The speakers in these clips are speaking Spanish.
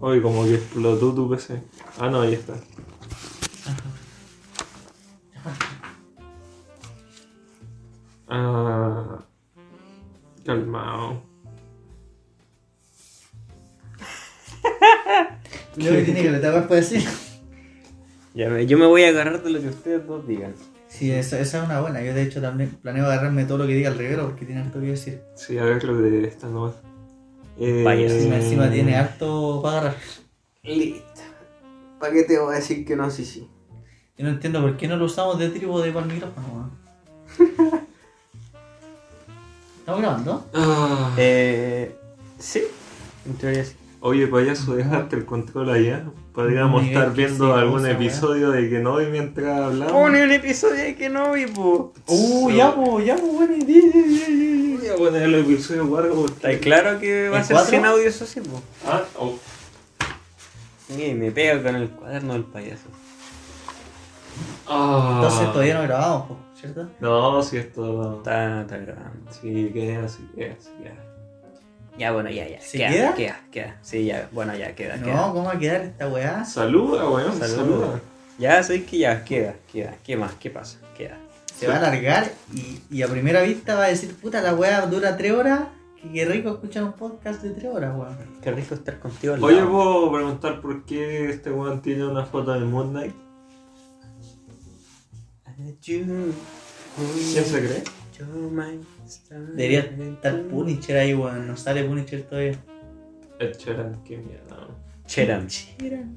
Hoy como que explotó tu PC. Ah, no, ahí está. Ah, calmado. Lo que tiene que le tapar puede decir. Ya me- yo me voy a agarrar de lo que ustedes dos digan. Sí, esa, esa es una buena. Yo de hecho también planeo agarrarme todo lo que diga el Rivero porque tiene harto que decir. Sí, a ver lo de esta nomás. Eh, Vaya, Encima, encima tiene harto para agarrar. Listo. ¿Para qué te voy a decir que no? Sí, sí. Yo no entiendo por qué no lo usamos de trípode para el micrófono. ¿Estamos grabando? Ah, Eh, sí, en teoría sí. Oye, payaso, dejaste el control allá. Podríamos Miguel, estar viendo sí, algún cosa, episodio de que no vi mientras hablamos. Pone un episodio de que no vi, po. Uh, ya, pues, ya, pues, buena idea. El episodio largo Está claro que va a ¿En ser cuatro? sin audio, eso sí, po. Ah, oh. Y me pega con el cuaderno del payaso. Ah. Entonces todavía no grabamos, po, ¿cierto? No, si esto... Está, está grabando. Sí, queda, así queda, así queda. Ya, bueno, ya, ya. ¿Se queda, queda? Queda, queda. Sí, ya, bueno, ya, queda, No, queda. ¿cómo va a quedar esta weá? Saluda, weón, Saluda. saluda. Ya, sabéis que ya, queda, queda. ¿Qué más? ¿Qué pasa? Queda. Se va a alargar y, y a primera vista va a decir, puta, la weá dura tres horas. Que qué rico escuchar un podcast de tres horas, weón. Qué rico estar contigo al Oye, lado. ¿puedo preguntar por qué este weón tiene una foto de Moon Knight? ¿Quién se cree? Debería estar Punisher ahí, weón. No sale Punisher todavía. Ed Sheeran, qué mierda. Cheran.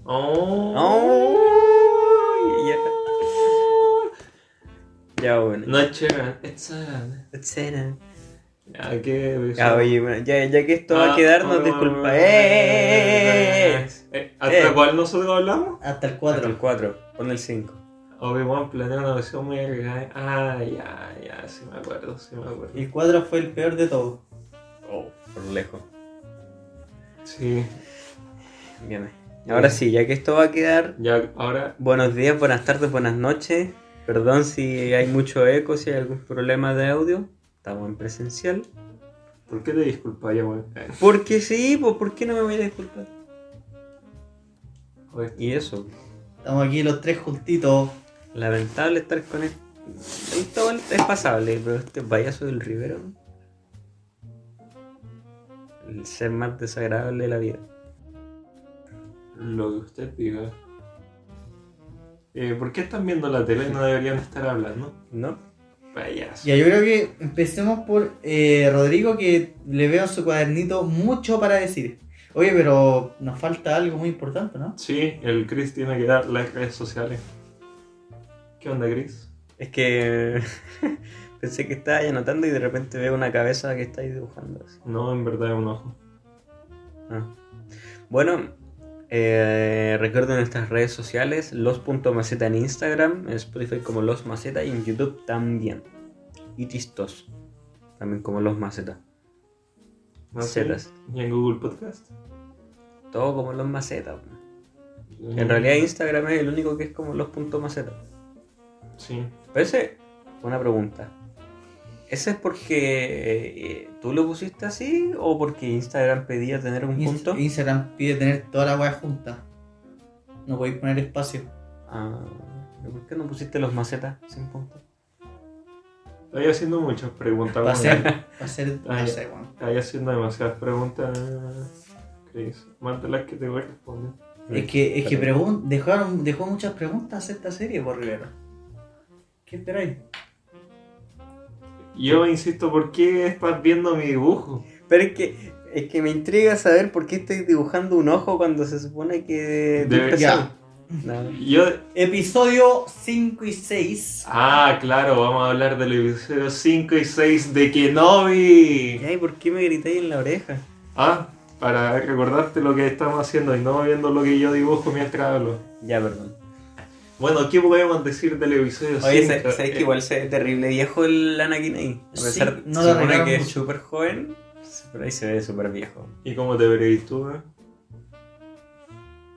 Oh. Oh, ya. Ya, bueno. No es Ed Sheeran. Cheran. Ya, qué Ya, oye, bueno, ya, ya que esto va a Ah, quedar, nos oh, disculpa. eh, ¡Eh! eh, ¿Hasta Eh. cuál nosotros hablamos? Hasta el Cuatro. 4. El 4, pon el 5. Obi-Wan planea una versión muy agregada. Ah, ya, ya, sí me acuerdo, sí me acuerdo. El 4 fue el peor de todos. Oh, por lejos. Sí, Bien. Ahora sí, ya que esto va a quedar, ya, ahora, buenos días, buenas tardes, buenas noches. Perdón si hay mucho eco, si hay algún problema de audio. Estamos en presencial. ¿por qué te disculpas ya? Eh, Porque sí, pues ¿por qué no me voy a disculpar? oye, Y eso, Estamos aquí los tres juntitos. lamentable estar con él. Esto es pasable, pero este payaso del Rivero. El ser más desagradable de la vida. Lo que usted diga. Eh, ¿Por qué están viendo la tele? No deberían estar hablando. ¿No? Payaso. Ya, yo creo que empecemos por eh, Rodrigo, que le veo en su cuadernito mucho para decir. Oye, pero nos falta algo muy importante, ¿no? Sí, el Chris tiene que dar las redes sociales. ¿Qué onda, Chris? Es que pensé que estaba ahí anotando y de repente veo una cabeza que está ahí dibujando. así. No, en verdad es un ojo. Ah. Bueno, eh, recuerden nuestras redes sociales, los.maceta en Instagram, en Spotify como los maceta y en YouTube también. Y Tistos, también como los maceta. Macetas. ¿Y en Google Podcast? Todo como los maceta. En realidad Instagram es el único que es como los.maceta. Sí. Pero ese, una pregunta. ¿Ese es porque eh, tú lo pusiste así o porque Instagram pedía tener un Inst- punto? Instagram pide tener toda la weá junta. No podéis poner espacio. Ah, ¿Por qué no pusiste los macetas sin punto? Estoy haciendo muchas preguntas. Va a ser, va a ser. Estoy haciendo demasiadas preguntas, Chris. Más de las que te voy a responder. Es que, es que pregun- dejaron, dejó muchas preguntas esta serie por Rivero. ¿Qué esperáis? Yo insisto, ¿por qué estás viendo mi dibujo? Pero es que, es que me intriga saber por qué estoy dibujando un ojo cuando se supone que... tú Debe- empezaste. No. Yo... Episodio 5 y 6. Ah, claro, vamos a hablar del episodio 5 y 6 de Kenobi. Ay, ¿por qué me gritáis en la oreja? Ah, para recordarte lo que estamos haciendo y no viendo lo que yo dibujo mientras hablo. Ya, perdón. Bueno, ¿qué podemos decir del episodio 5? Oye, ¿sabes que igual se ve terrible viejo el Anakin ahí? A Sí, pesar no se supone que es súper joven, pero ahí se ve súper viejo. ¿Y cómo te veréis tú? eh?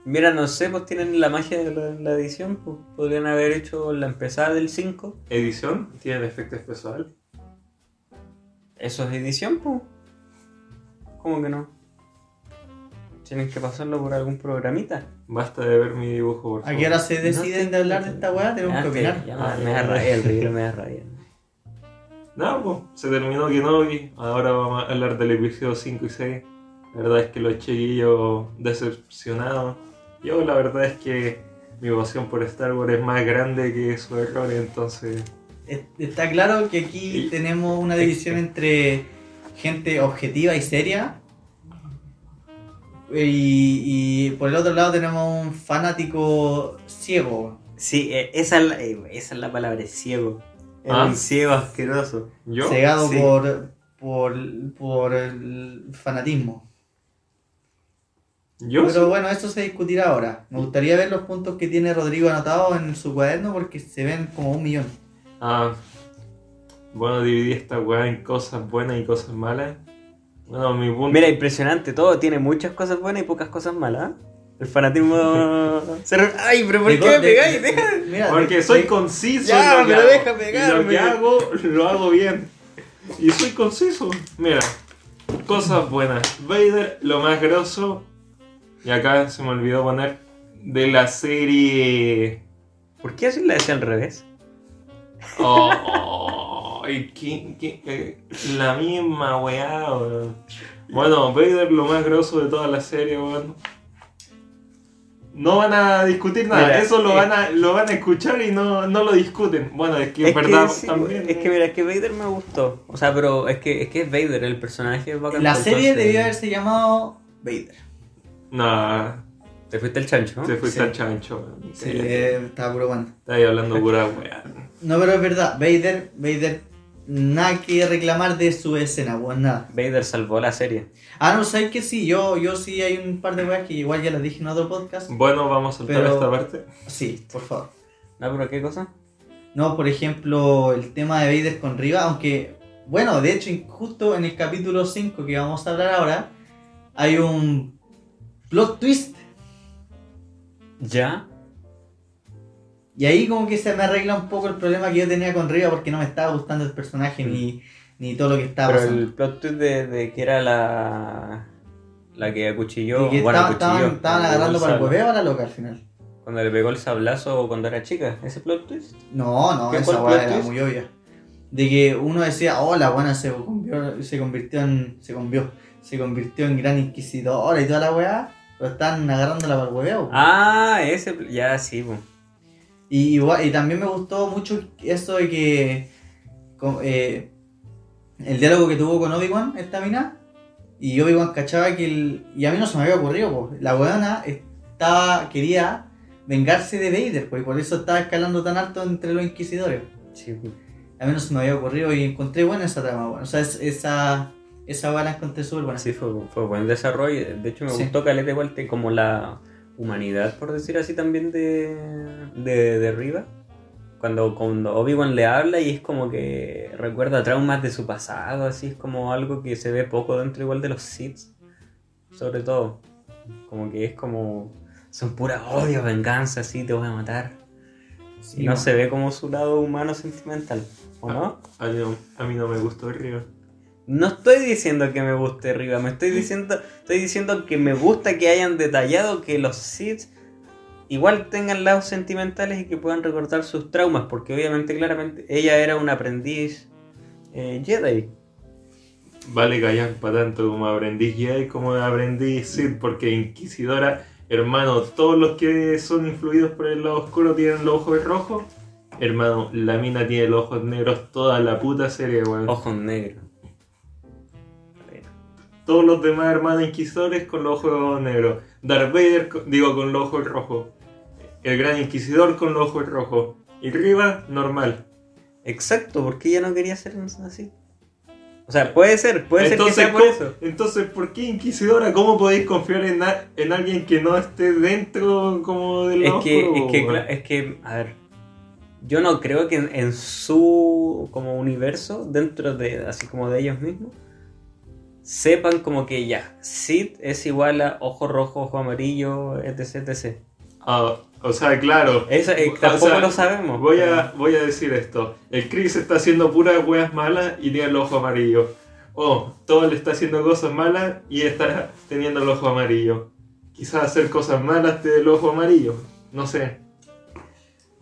Mira, no sé, pues tienen la magia de la, la edición, pues podrían haber hecho la empezada del 5. ¿Edición? ¿Tiene efecto especial? ¿Eso es edición, pues? ¿Cómo que no? Tienen que pasarlo por algún programita. Basta de ver mi dibujo, por ¿A favor. qué hora se deciden No, de hablar de esta weá? Tenemos Ah, que que opinar. ya Ah, me, me da rabia, el río me da rabia. No, pues, se terminó Kenobi. Ahora vamos a hablar del episodio 5 y 6. La verdad es que los chiquillos decepcionados. Yo, la verdad es que mi pasión por Star Wars es más grande que sus errores, entonces. Es- Está claro que aquí Y- tenemos una división entre gente objetiva y seria. Y, y por el otro lado tenemos un fanático ciego. Sí, eh, esa es la, esa es la palabra, ciego. Ah. un ciego asqueroso. ¿Yo? Cegado Sí. por, por, por el fanatismo. Yo Pero sí. bueno, eso se discutirá ahora. Me gustaría ver los puntos que tiene Rodrigo anotados en su cuaderno porque se ven como un millón. Ah, bueno, dividí esta weá en cosas buenas y cosas malas. Mi punto. Mira, impresionante, todo tiene muchas cosas buenas y pocas cosas malas. El fanatismo. se re- Ay, pero ¿por De- qué me pegáis? de- Deja- mira, Porque de- soy de- conciso. Ya, en lo pero hago. deja Y Lo pegarme. que hago, lo hago bien. Y soy conciso. Mira, cosas buenas. Vader, lo más grosso. Y acá se me olvidó poner de la serie. ¿Por qué así la decía al revés? Oh, ay, qué- qué- la misma weá, weón. Bueno, Vader, lo más grosso de toda la serie, weón. No van a discutir nada, Mira, eso lo eh, van a, lo van a escuchar y no, no lo discuten. Bueno, es que en verdad sí, también. es que mira, es que Vader me gustó. O sea, pero es que es que es Vader, el personaje es bacán. La serie entonces- debió haberse llamado Vader. Nah, Te fuiste el chancho, ¿no? se fuiste Sí. al chancho. weón. Sí, Sí. eh, estaba puro bueno. Estás ahí hablando pura weá. No, pero es verdad, Vader, Vader, nada que reclamar de su escena, pues nada. Vader salvó la serie. Ah, no, ¿sabes que sí? Yo, yo sí hay un par de weas que igual ya las dije en otro podcast. Bueno, vamos a saltar Pero- esta parte. Sí, por favor. ¿No, pero qué cosa? No, por ejemplo, el tema de Vader con Riva, aunque, bueno, de hecho, justo en el capítulo 5 que vamos a hablar ahora, hay un plot twist. ¿Ya? Y ahí como que se me arregla un poco el problema que yo tenía con Riva porque no me estaba gustando el personaje ni, ni todo lo que estaba Pero pasando. el plot twist de, de que era la. La que acuchilló. Y que bueno, estaba- estaban, acuchilló. estaban cuando agarrando para el hueveo a la loca al final. Cuando le pegó el sablazo cuando era chica. ¿Ese plot twist? No, no, ¿Qué esa weá era muy obvia. De que uno decía, oh, la buena se convirtió, se convirtió en. Se convirtió, se convirtió en gran inquisidora y toda la weá. Pero están agarrándola para el hueveo. Ah, ese. Ya, sí, po. Y, y también me gustó mucho eso de que. con- eh, el diálogo que tuvo con Obi-Wan, esta mina. Y Obi-Wan cachaba que el. Y a mí no se me había ocurrido, po. La weona estaba. quería vengarse de Vader, pues, y por eso estaba escalando tan alto entre los inquisidores. Sí. A mí no se me había ocurrido y encontré buena esa trama, bueno. O sea, es- esa. Esa weá la encontré súper buena. Sí, fue, fue buen desarrollo. De hecho, me Sí. gustó Caleta igual como la humanidad, por decir así, también de, de, de Riva. Cuando, cuando Obi-Wan le habla y es como que recuerda traumas de su pasado, así es como algo que se ve poco dentro igual de los Sith. Sobre todo. Como que es como... Son pura odio, venganza, así te voy a matar. Sí, y no se ve como su lado humano sentimental. ¿O no? A mí no, a mí no me gustó arriba. No estoy diciendo que me guste Riva, me estoy diciendo, estoy diciendo que me gusta que hayan detallado que los Sith igual tengan lados sentimentales y que puedan recordar sus traumas, porque obviamente, claramente, ella era un aprendiz eh, Jedi. Vale callar para tanto como aprendiz Jedi como aprendiz Sith, porque Inquisidora, hermano, todos los que son influidos por el lado oscuro tienen los ojos rojos. Hermano, la mina tiene los ojos negros toda la puta serie, weón. Ojos negros. Todos los demás hermanos inquisidores con los ojos negros. Darth Vader, digo, con los ojos rojos. El gran inquisidor con los ojos rojos. Y Riva, normal. Exacto, porque ella no quería ser así. O sea, puede ser, puede entonces, ser que sea por ¿cómo- eso. entonces, ¿por qué inquisidora? ¿Cómo podéis confiar en, en alguien que no esté dentro como del Es que, es que, es que, a ver, yo no creo que en, en su como universo, dentro de, así como de ellos mismos, sepan como que ya, Sid es igual a ojo rojo, ojo amarillo, etc, etc. Ah, o sea, claro. Eso, eh, O tampoco sea, lo sabemos. Voy a, voy a decir esto. El Chris está haciendo puras weas malas y tiene el ojo amarillo. O Todd le está haciendo cosas malas y está teniendo el ojo amarillo. quizás hacer cosas malas te dé el ojo amarillo. No sé.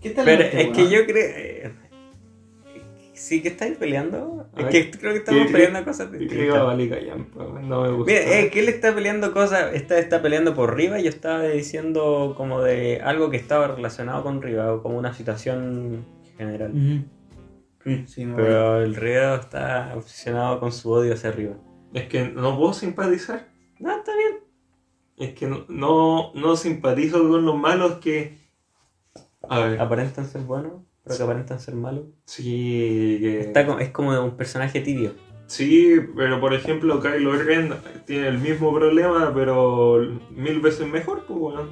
¿Qué tal Pero este, es que yo creo. eh, Sí, que estáis peleando. Es que creo que estamos ¿qué- peleando cosas distintas. va a valer callampa, no me gusta. Mira, eh, que él está peleando cosas, está, está peleando por Riva y yo estaba diciendo como de algo que estaba relacionado con Riva, o como una situación general. Sí. Pero el Riva está obsesionado con su odio hacia Riva. Es que no puedo simpatizar. No, está bien. Es que no, no, no simpatizo con los malos que. A ver. Aparentan ser buenos, pero que aparentan ser malos. Sí, que- Está como- es como un personaje tibio. sí, pero por ejemplo, Kylo Ren tiene el mismo problema, pero mil veces mejor, pues bueno.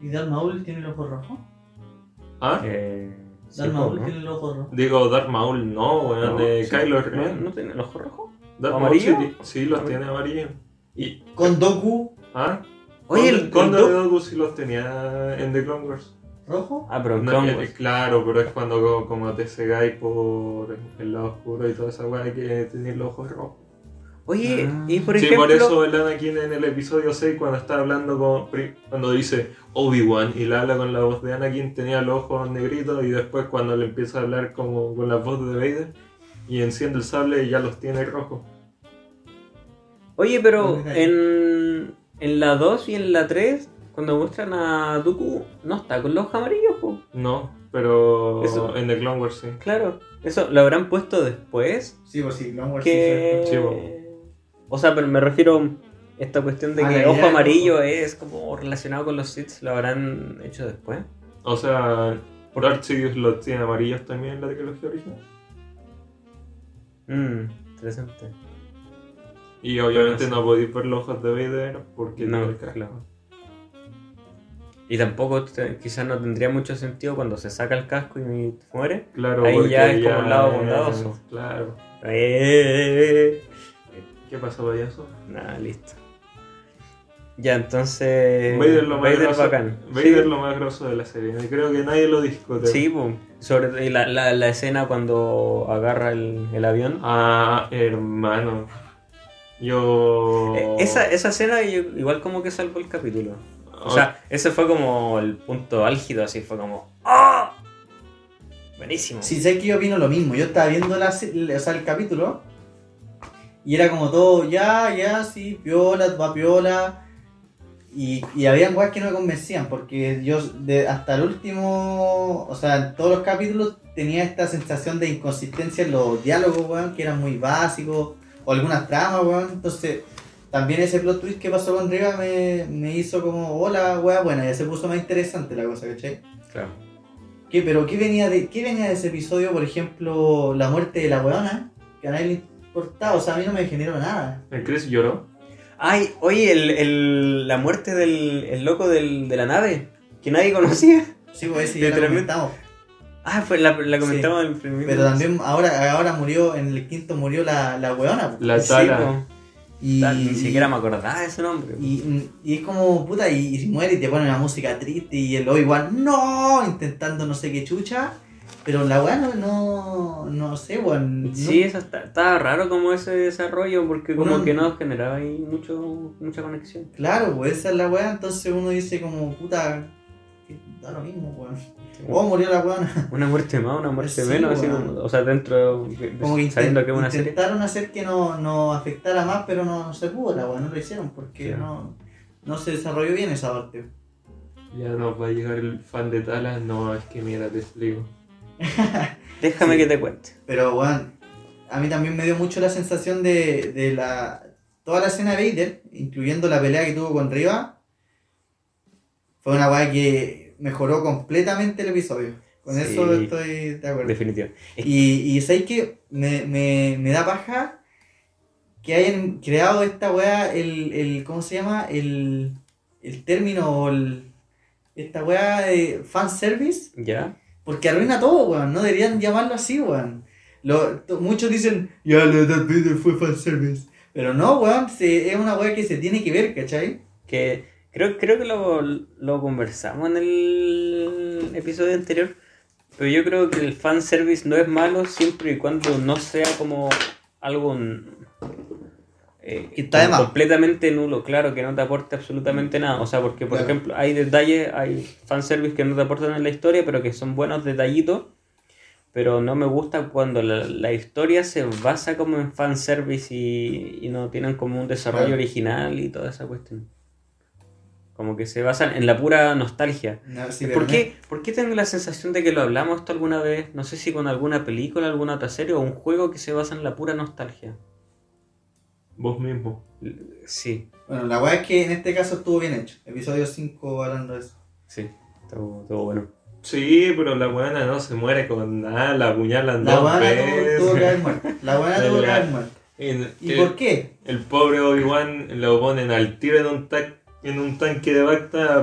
¿Y Darth Maul tiene el ojo rojo? ¿Ah? Eh, sí, Darth po, Maul ¿no? tiene el ojo rojo. Digo, Darth Maul no, weón, No, de sí. Kylo ¿No, Ren. ¿No tiene el ojo rojo? Darth ¿Amarillo? Maul sí, sí los Amarillo. tiene amarillo. Y, Con Doku ¿Ah? Oye, el, Conde el Doc- Doku sí los tenía en The Clone Wars. Rojo. Ah, pero No, eh, claro, pero es cuando co- como te cegáis por el lado oscuro y toda esa weá que tenéis los ojos rojos. Oye, Ah. y por sí, ejemplo. por eso el Anakin en el episodio 6 cuando está hablando con cuando dice Obi-Wan y le habla con la voz de Anakin tenía los ojos negritos y después cuando le empieza a hablar como con la voz de Vader y enciende el sable ya los tiene rojos. Oye, pero Mira. en, en la 2 y en la 3, cuando muestran a Dooku, no está con los ojos amarillos, po. No, pero Eso. en The Clone Wars sí. Claro. Eso lo habrán puesto después. Sí, pues sí, Clone Wars Que. Sí, po. o sea, pero me refiero a esta cuestión de Ah, que la ojo idea, amarillo es como relacionado con los Sith, lo habrán hecho después. O sea, Darth Sidious los tiene amarillos también en la trilogía original. Mmm, interesante. Y obviamente no podéis ver los ojos de Vader porque No, el claro. Y tampoco quizás no tendría mucho sentido cuando se saca el casco y muere. Claro, Ahí ya es como un lado bondadoso. Claro. Eh, ¿Qué pasó, payaso? Nada, listo. Ya, entonces. Vader lo más Vader grosso, bacán. Vader sí, lo más grosso de la serie. Creo que nadie lo discute. sí po. sobre la, la, la escena cuando agarra el, el avión. Ah, hermano. Yo. Eh, Esa, esa escena igual como que salvó el capítulo. O Oh. sea, ese fue como el punto álgido, así fue como. ¡Ah! Buenísimo. Sí, sé que yo opino lo mismo. Yo estaba viendo la, o sea, el capítulo y era como todo, ya, ya, sí, piola, va piola. Y, y habían weas que no me convencían, porque yo hasta el último, o sea, en todos los capítulos tenía esta sensación de inconsistencia en los diálogos, weón, que eran muy básicos, o algunas tramas, weón. Entonces, también ese plot twist que pasó con Riva me, me hizo como, hola, wea, buena, ya se puso más interesante la cosa, ¿cachai? Claro. ¿Qué, pero qué venía, de, qué venía de ese episodio, por ejemplo, la muerte de la weona? Que a nadie le importaba, o sea, a mí no me generó nada. El Chris lloró. Ay, oye, el, el- la muerte del el loco del, de la nave, que nadie conocía. Sí, pues ese ya lo comentamos. Ah, fue la, la comentamos en el primer Pero también ahora, ahora murió, en el quinto murió la, la weona. po. La Sí. Y, Ni siquiera me acordaba de ese nombre. y, y es como, puta, y, y si muere y te ponen una música triste y el Obi-Wan, no, intentando no sé qué chucha. Pero la weá no, no, no sé, weón. no- Sí, eso está, estaba raro como ese desarrollo porque como Uno- que no generaba ahí mucho, mucha conexión. Claro, pues esa es la weá, entonces uno dice como, puta, da lo mismo, weón. Oh, murió la weona. Una muerte más, una muerte Sí, menos, así weón. como, o sea, dentro, de- Como que sabiendo que es una serie. intentaron hacer que no, no afectara más, pero no, no se pudo la weá, no lo hicieron porque no, no se desarrolló bien esa parte. Ya nos va a llegar el fan de Tala. No, es que mira, te explico. Déjame Sí. que te cuente. Pero weón, a mí también me dio mucho la sensación de, de la toda la escena de Vader, incluyendo la pelea que tuvo con Riva, fue una weá que mejoró completamente el episodio. Con Sí. eso estoy de acuerdo. Definitivo. Y, y ¿sabes que me, me, me da paja que hayan creado esta weá, el, el ¿cómo se llama? El, el término, o el, esta weá de fanservice, ¿Ya? porque arruina todo, weón, no deberían llamarlo así, weón. Lo, muchos dicen, ya, la Darth Vader fue fanservice. Pero no, weón, se- es una weá que se tiene que ver, ¿cachai? Que creo, creo que lo, lo conversamos en el episodio anterior. Pero yo creo que el fanservice no es malo siempre y cuando no sea como algo. eh, Que está completamente nulo, claro, que no te aporte absolutamente nada. O sea, porque, por Claro. ejemplo, hay detalles, hay fanservice que no te aportan en la historia, pero que son buenos detallitos. Pero no me gusta cuando la, la historia se basa como en fanservice y, y no tienen como un desarrollo Claro. original y toda esa cuestión. Como que se basan en la pura nostalgia. No, sí, pero ¿Por qué, ¿Por qué tengo la sensación de que lo hablamos esto alguna vez? No sé si con alguna película, alguna otra serie o un juego que se basa en la pura nostalgia. Vos mismo. Sí, Bueno, la weá es que en este caso estuvo bien hecho. Episodio 5 hablando de eso. sí, estuvo, estuvo bueno. Sí, pero la buena no se muere con nada, la apuñalan La dos buena veces. tuvo, tuvo que haber muerto. La buena tuvo que haber muerto. ¿Y el, por qué? el pobre Obi-Wan lo ponen al tiro en un, ta- en un tanque de Bacta,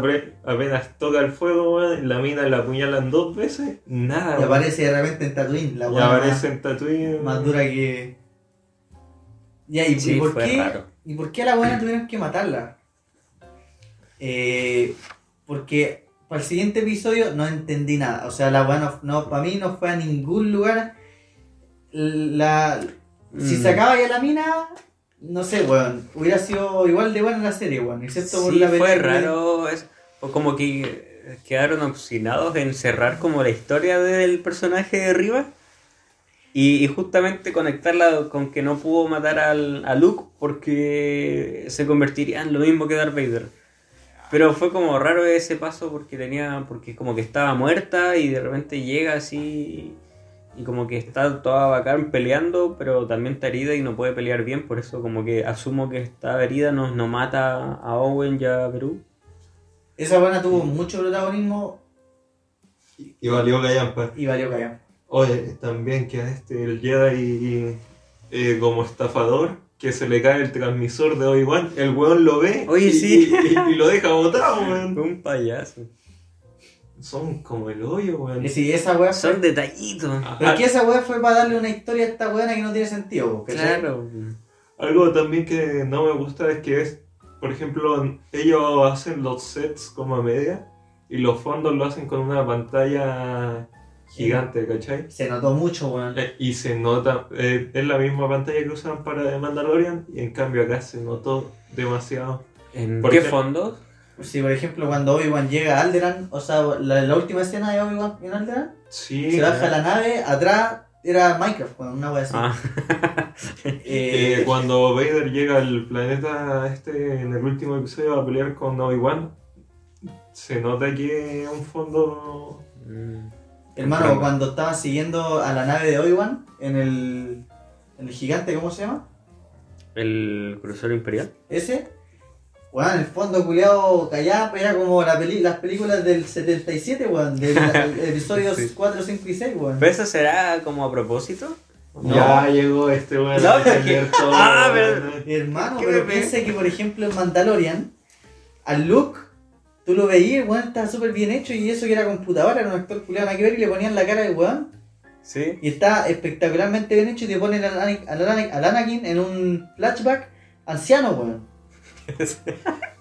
apenas toca el fuego, weón, la mina la apuñalan dos veces, nada. Y weón. aparece de repente en Tatooine. La Y weá aparece más, en Tatooine. más dura que. Ya, ¿y, Sí, y por fue qué? raro. ¿Y por qué a la buena tuvieron que matarla? Eh, porque para el siguiente episodio no entendí nada. O sea, la buena no, para mí no fue a ningún lugar. La, si Mm. se acaba ya la mina, no sé, weón. Hubiera sido igual de buena la serie, weón. Excepto por Sí, la fue raro. Es, o como que quedaron obstinados en cerrar como la historia del personaje de Riva. Y, y justamente conectarla con que no pudo matar al, a Luke porque se convertiría en lo mismo que Darth Vader. Pero fue como raro ese paso porque tenía. porque como que estaba muerta y de repente llega así. Y como que está toda bacán peleando, pero también está herida y no puede pelear bien. Por eso como que asumo que está herida, no, no mata a Owen y a Perú. Esa buena tuvo mucho protagonismo Y valió Gallampa. y valió callar. Oye, también que a este, el Jedi eh, como estafador, que se le cae el transmisor de Obi-Wan, el weón lo ve Oye, y, sí. y- y- y lo deja botado, weón. Un payaso. Son como el hoyo, weón. Y si esa weá fue- Son detallitos. Pero es que esa weá fue para darle una historia a esta weona que no tiene sentido, ¿cachai? Claro. Algo también que no me gusta es que es, por ejemplo, ellos hacen los sets como a media y los fondos lo hacen con una pantalla gigante, ¿cachai? Se notó mucho, weón. Eh, Y se nota, eh, es la misma pantalla que usan para The Mandalorian y en cambio acá se notó demasiado. ¿En ¿Por qué qué? fondos? Si por ejemplo cuando Obi-Wan llega a Alderan, o sea, la, la última escena de Obi-Wan en Alderan, Sí, se baja eh, la nave, atrás era Minecraft, weón, una wea así. Ah, eh, Eh, cuando Vader llega al planeta este en el último episodio a pelear con Obi-Wan, se nota que es un fondo... mm. hermano, cuando estaban siguiendo a la nave de Obi-Wan en el, en el gigante, ¿cómo se llama? ¿El crucero imperial? Ese. Weón, el fondo culiado callado era como la peli- las películas del 77, weón, del episodios Sí. 4, 5 y 6, weón. ¿Pero eso será como a propósito? No. Ya llegó este weón No, porque- defender todo. Ah, pero-. Hermano, ¿Qué pero piensa que, por ejemplo, en Mandalorian, al Luke, tú lo veías, weón estaba súper bien hecho y eso que era computadora, era un actor culiado nada que ver y le ponían la cara del weón. Sí. Y está espectacularmente bien hecho y te ponen al, Anakin- al Anakin- al Anakin en un flashback anciano, weón.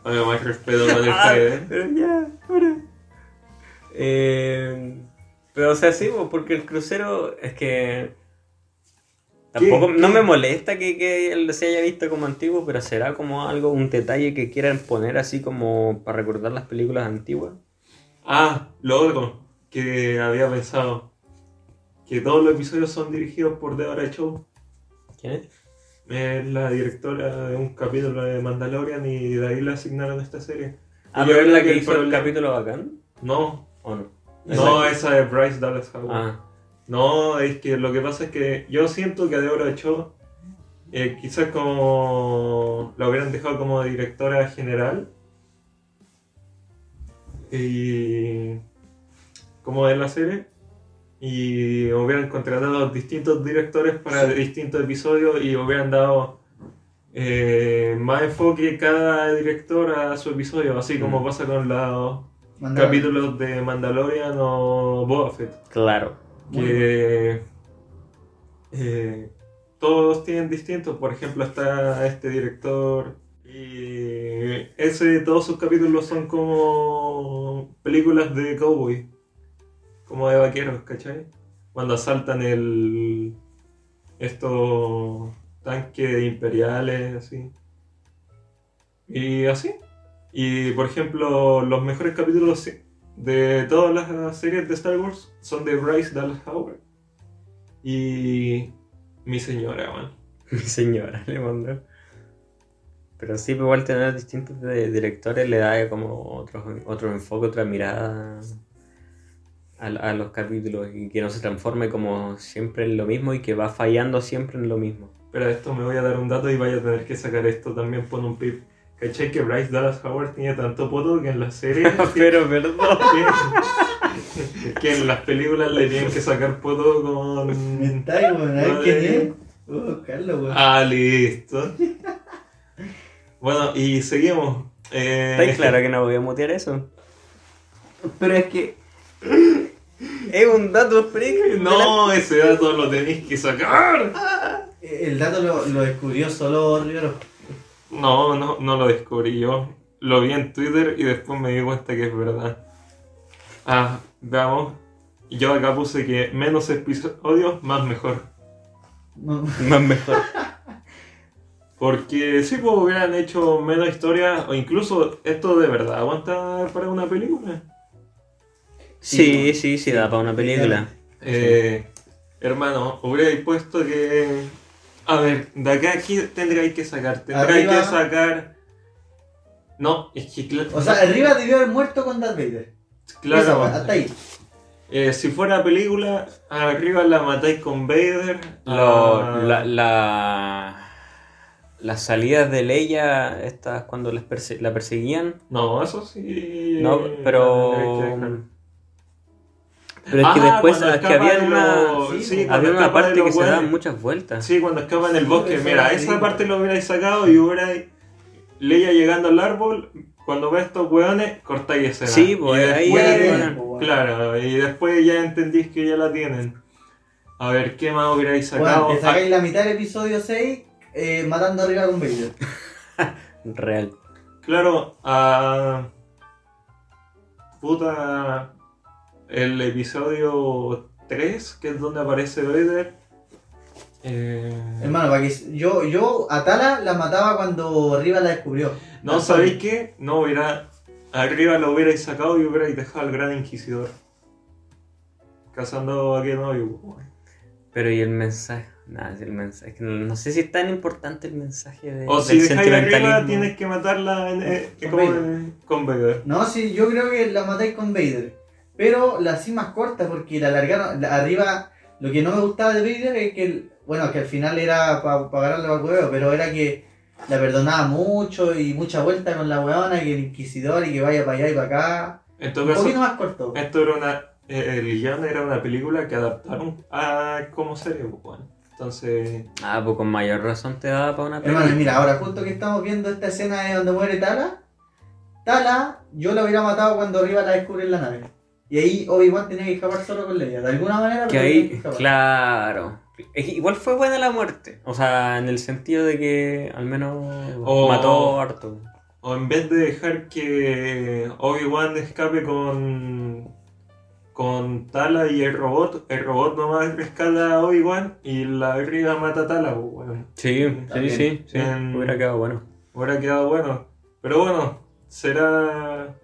Oye, más respeto con el Ah, Fede. pero ya, ahora. Eh, pero o sea, sí, porque el crucero es que... Tampoco, ¿Qué? no me molesta que, que él se haya visto como antiguo, pero será como algo, un detalle que quieran poner así como para recordar las películas antiguas. Ah, lo otro que había pensado. Que todos los episodios son dirigidos por Deborah Chow. ¿Quién es? Es la directora de un capítulo de Mandalorian y de ahí le asignaron esta serie. Ah, Y pero es la que hizo el problema- capítulo bacán, No, ¿o no? no, Esa- es Bryce Dallas Howard. Ah, No, es que lo que pasa es que yo siento que a Deborah Chow eh, quizás como la hubieran dejado como directora general y como de la serie y hubieran contratado distintos directores para distintos episodios y hubieran dado eh, más enfoque cada director a su episodio, así como Mm. pasa con los capítulos de Mandalorian o Boba Fett claro. que eh, todos tienen distintos. Por ejemplo, está este director y ese todos sus capítulos son como películas de cowboy, como de vaqueros, ¿cachai? Cuando asaltan el estos tanques imperiales, así. Y así. Y por ejemplo, los mejores capítulos de todas las series de Star Wars son de Bryce Dallas Howard. Y mi señora, man. Mi señora le mandó. Pero sí, pues, igual tener distintos directores le da como otro, otro enfoque, otra mirada a, a los capítulos y que no se transforme como siempre en lo mismo y que va fallando siempre en lo mismo. Pero esto me voy a dar un dato y vaya a tener que sacar esto también pon un pip. ¿Cachai que Bryce Dallas Howard tiene tanto poto que en las series... Pero perdón. que, que en las películas le tienen que sacar poto con... Mental, weón. A ver Vale. quién es. Uh, Carlos, weón. Ah, listo. Bueno, y seguimos. Eh, ¿Estáis claro que no voy a mutear eso? Pero es que. Es un dato freak. No, ese dato lo tenéis que sacar. El dato lo, lo descubrió solo Rivero. No, no, no lo descubrí yo. Lo vi en Twitter y después me di cuenta que es verdad. Ah, veamos. Yo acá puse que menos episodios, más mejor. No. Más mejor. Porque sí, pues hubieran hecho menos historia, o incluso esto de verdad aguanta para una película. Sí, sí, sí, da para una película. Eh, hermano, hubierais puesto que. A ver, de acá aquí tendréis que sacar. Tendréis Arriba. que sacar. No, es que O sea, arriba debió haber muerto con Darth Vader. claro. Esa, hasta ahí. eh, si fuera película, arriba la matáis con Vader. Lo- ah, la, la- las salidas de Leia, estas cuando las perse- la perseguían. No, eso sí. No, la pero. tendréis que dejar. Pero es que Ah, después cuando es que había de una, sí, sí, cuando había una parte que se daban muchas vueltas. Sí, cuando escapa en el bosque. Mira, esa parte lo hubierais sacado y hubierais. Leia llegando al árbol. Cuando ve a estos hueones, cortáis escena. Sí, pues, Y ahí después- ya bueno. Claro, y después ya entendís que ya la tienen. A ver, ¿qué más hubierais Bueno, sacado? te sacáis la mitad del episodio 6 eh, matando arriba con Vader. Real. Ah, claro, a. Puta. El episodio 3, que es donde aparece Vader. Eh, Hermano, para que yo, yo a Tala la mataba cuando arriba la descubrió. no, ¿sabéis qué? No hubiera. Arriba lo hubierais sacado y hubierais dejado al gran inquisidor. Cazando a Kenobi. weón. Pero y el mensaje. Nada, el mensaje. no, no sé si es tan importante el mensaje de, O si dejáis arriba, tienes que matarla en, eh, Con Vader. con Vader. No, sí, yo creo que la matáis con Vader. Pero la hacía más corta porque la alargaron. la- arriba, lo que no me gustaba de Vader es que, el- bueno, que al final era para ganarle al huevo, pero era que la perdonaba mucho y mucha vuelta con la huevona, que el inquisidor y que vaya para allá y para acá. En todo Un caso, poquito más corto. esto era una. eh, El guion era una película que adaptaron a como serie, pues, bueno. Entonces. Ah, pues con mayor razón te da para una Hermano, película. mira, ahora justo que estamos viendo esta escena de donde muere Tala, Tala, yo la hubiera matado cuando arriba la descubre en la nave. Y ahí Obi-Wan tenía que escapar solo con Leia. De alguna manera, Que que ahí, escapar. claro. Que igual fue buena la muerte. O sea, en el sentido de que al menos O- mató harto. O en vez de dejar que Obi-Wan escape con. con Tala y el robot, el robot nomás rescata a Obi-Wan y la arriba mata a Tala, pues, bueno. Sí, sí, sí, sí. En- Hubiera quedado bueno. Hubiera quedado bueno. Pero bueno, será.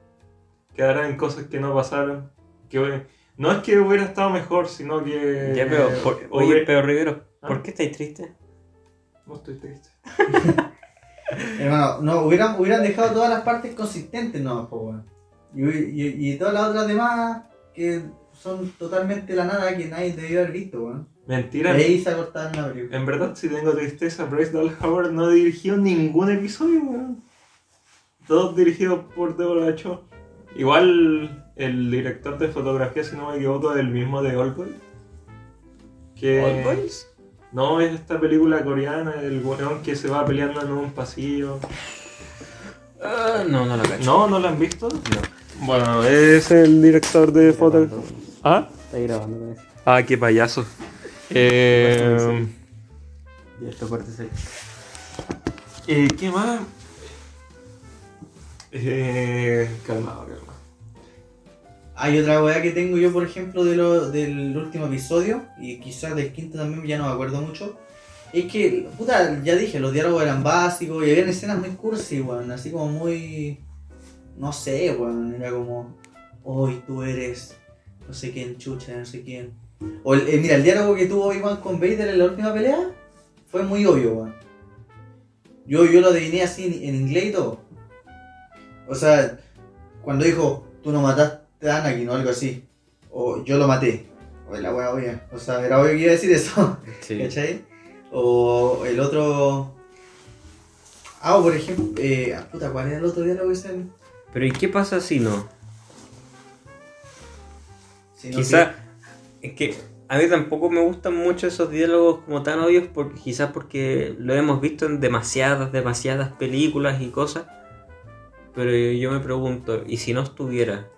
Quedará en cosas que no pasaron. Que bueno, no es que hubiera estado mejor, sino que. Ya, pero, por- oye, hubiera- pero Rivero, ¿Ah? ¿por qué estáis triste? No estoy triste. Hermano, no, hubieran, hubieran dejado todas las partes consistentes, no, po, weón. Y, y, y todas las otras demás que son totalmente la nada que nadie debió haber visto, weón. Y Mentira. ahí se la película. En verdad, si tengo tristeza, Bryce Dallas Howard no dirigió ningún episodio, weón. Todos dirigidos por Deborah Cho. Igual el director de fotografía, si no me equivoco, es el mismo de Old Boy. Que... Old Boys. No, es esta película coreana, el weón que se va peleando en un pasillo. Ah, no, no la cacho. ¿No? ¿No lo han visto? No. Bueno, es el director de grabando. ¿Ah? Está grabando con eso. Ah, qué payaso. Eh, Y esto cortes ahí. eh, ¿Qué más? Eh, calmado, calmado. Hay otra weá que tengo yo, por ejemplo, de lo, del último episodio, y quizás del quinto también, ya no me acuerdo mucho, Es que, puta, ya dije, los diálogos eran básicos y había escenas muy cursi, weón. Así como muy. No sé, weón. Era como. Hoy tú eres. No sé quién, chucha, no sé quién. O eh, mira, el diálogo que tuvo Obi-Wan con Vader en la última pelea fue muy obvio, weón. Yo, yo lo adiviné así en, en inglés y todo. O sea, cuando dijo, tú no mataste a Anakin o algo así. O yo lo maté. O la wea obvia. O sea, era obvio que iba a decir eso. Sí. ¿Cachai? O el otro. Ah, o por ejemplo. Eh, ah, puta, ¿cuál era el otro diálogo que? Pero ¿y qué pasa si no? Si no Quizá, es que a mí tampoco me gustan mucho esos diálogos como tan obvios, porque, quizás porque lo hemos visto en demasiadas, demasiadas películas y cosas. Pero yo me pregunto, ¿y si no estuviera?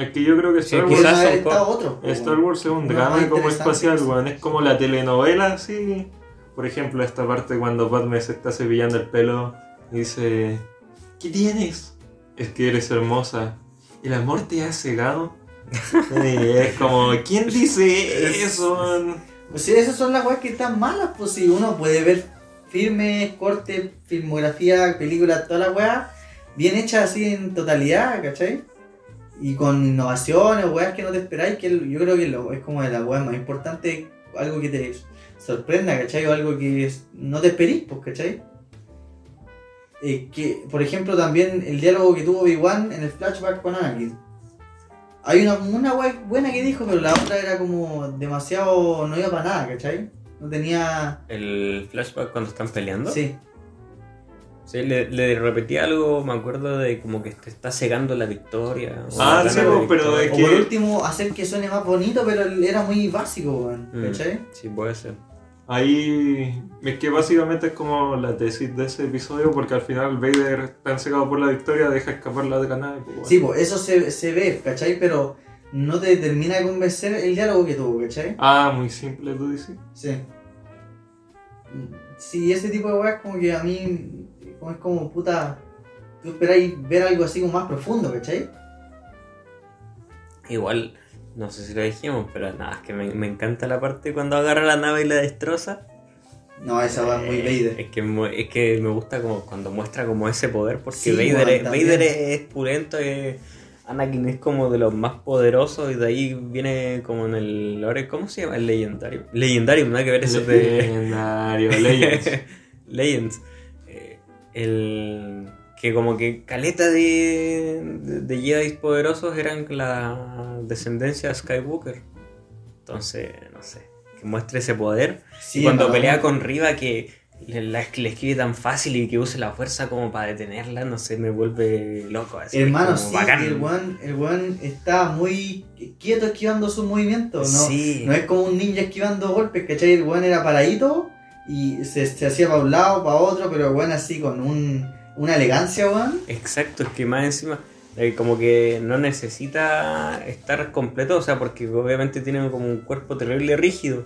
Es que yo creo que Star Wars, son co- otro. Star. Wars es un Uno drama como espacial, weón. Es como la telenovela, así. Por ejemplo, esta parte cuando Padme se está cepillando el pelo y dice: ¿Qué tienes? Es que eres hermosa. ¿El amor te ha cegado? Es como, ¿quién dice eso? Pues sí, esas son las weas que están malas, pues si uno puede ver filmes, cortes, filmografía, películas, todas las weas bien hechas así en totalidad, ¿cachai? Y con innovaciones, weas que no te esperáis, que yo creo que lo- es como de las weas más importantes, algo que te sorprenda, ¿cachai? O algo que es- no te esperís, pues, ¿cachai? Eh, que, por ejemplo, también el diálogo que tuvo Obi-Wan en el flashback con Anakin. Hay una, una wea buena que dijo, pero la otra era como demasiado. no iba para nada, ¿cachai? No tenía. El flashback cuando están peleando. Sí, Sí, le, le repetí algo, me acuerdo de como que te está cegando la victoria. o Ah, sí, de pues, pero victoria. es o que- por último, hacer que suene más bonito, pero era muy básico, weón, Mm, ¿cachai? Sí, puede ser. Ahí es que básicamente es como la tesis de ese episodio porque al final Vader tan cegado por la victoria deja escapar la granada. y, pues, bueno. Sí, pues eso se, se ve, ¿cachai? Pero no te termina de convencer el diálogo que tuvo, ¿cachai? Ah, muy simple, tú dices. Sí. Sí, ese tipo de weas como que a mí como es como puta. Tú esperáis ver algo así como más profundo, ¿cachai? Igual, no sé si lo dijimos, pero nada, es que me, me encanta la parte cuando agarra la nave y la destroza. No, esa va muy Eh, Vader. Es que, es que me gusta como cuando muestra como ese poder, porque Sí, Vader, es. Vader es pulento, es- Anakin es como de los más poderosos y de ahí viene como en el lore, ¿cómo se llama? El legendario. Legendario, nada que ver eso de Legendario, Legends. Legends. El que como que caleta de, de, de Jedi poderosos eran la descendencia de Skywalker. Entonces, no sé, que muestre ese poder. Sí, y cuando no, pelea no. con Riva que le, la- le escribe tan fácil y que use la fuerza como para detenerla, no sé, me vuelve loco. Así, Hermano, sí, bacán. el weón, el está muy quieto esquivando sus movimientos, ¿no? Sí. No es como un ninja esquivando golpes, ¿cachai? El weón era paradito y se, se hacía para un lado, para otro, pero weón así con un, una elegancia, weón. Exacto, es que más encima, eh, como que no necesita estar completo, o sea, porque obviamente tiene como un cuerpo terrible rígido.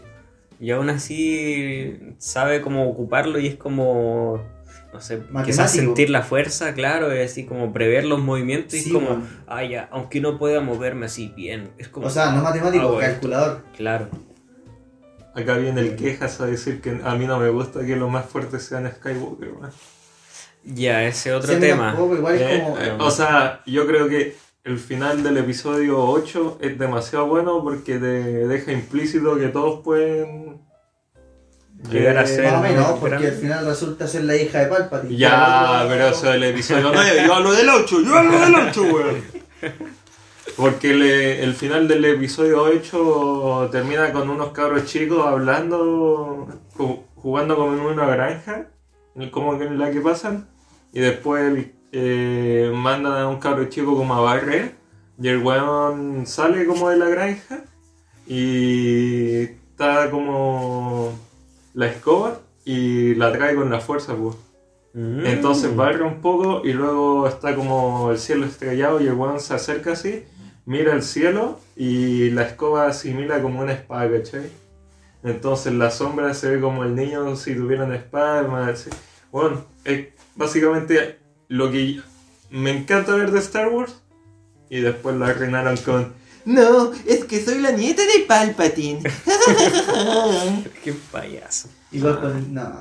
Y aún así sabe cómo ocuparlo y es como, no sé, quizás sentir la fuerza, claro, es así como prever los movimientos y Sí, es como, weón. ah, ya, aunque no pueda moverme así bien, es como... O sea, no matemático, esto. calculador. Claro, Acá viene el quejas a decir que a mí no me gusta que los más fuertes sean Skywalker. weón. ya, ese otro tema. tampoco, igual Eh, como. eh, o sea, yo creo que el final del episodio 8 es demasiado bueno porque te deja implícito que todos pueden Llegar a eh, ser- más o menos, porque grande. al final resulta ser la hija de Palpatine. Ya, pero eso es el episodio 9, yo hablo del 8, yo hablo del 8, weón. Porque le- el final del episodio 8 termina con unos cabros chicos hablando, ju- jugando como en una granja, como que en la que pasan, y después eh, mandan a un cabro chico como a barrer, y el weón sale como de la granja, y está como la escoba, y la trae con la fuerza, pues. Mm. Entonces barre un poco y luego está como el cielo estrellado y el weón se acerca así, mira el cielo y la escoba asimila como una espada, ¿cachai? Entonces la sombra se ve como el niño si tuviera una espada, así. Bueno, es básicamente lo que me encanta ver de Star Wars y después la arruinaron con No, es que soy la nieta de Palpatine. Qué payaso. Igual con. No.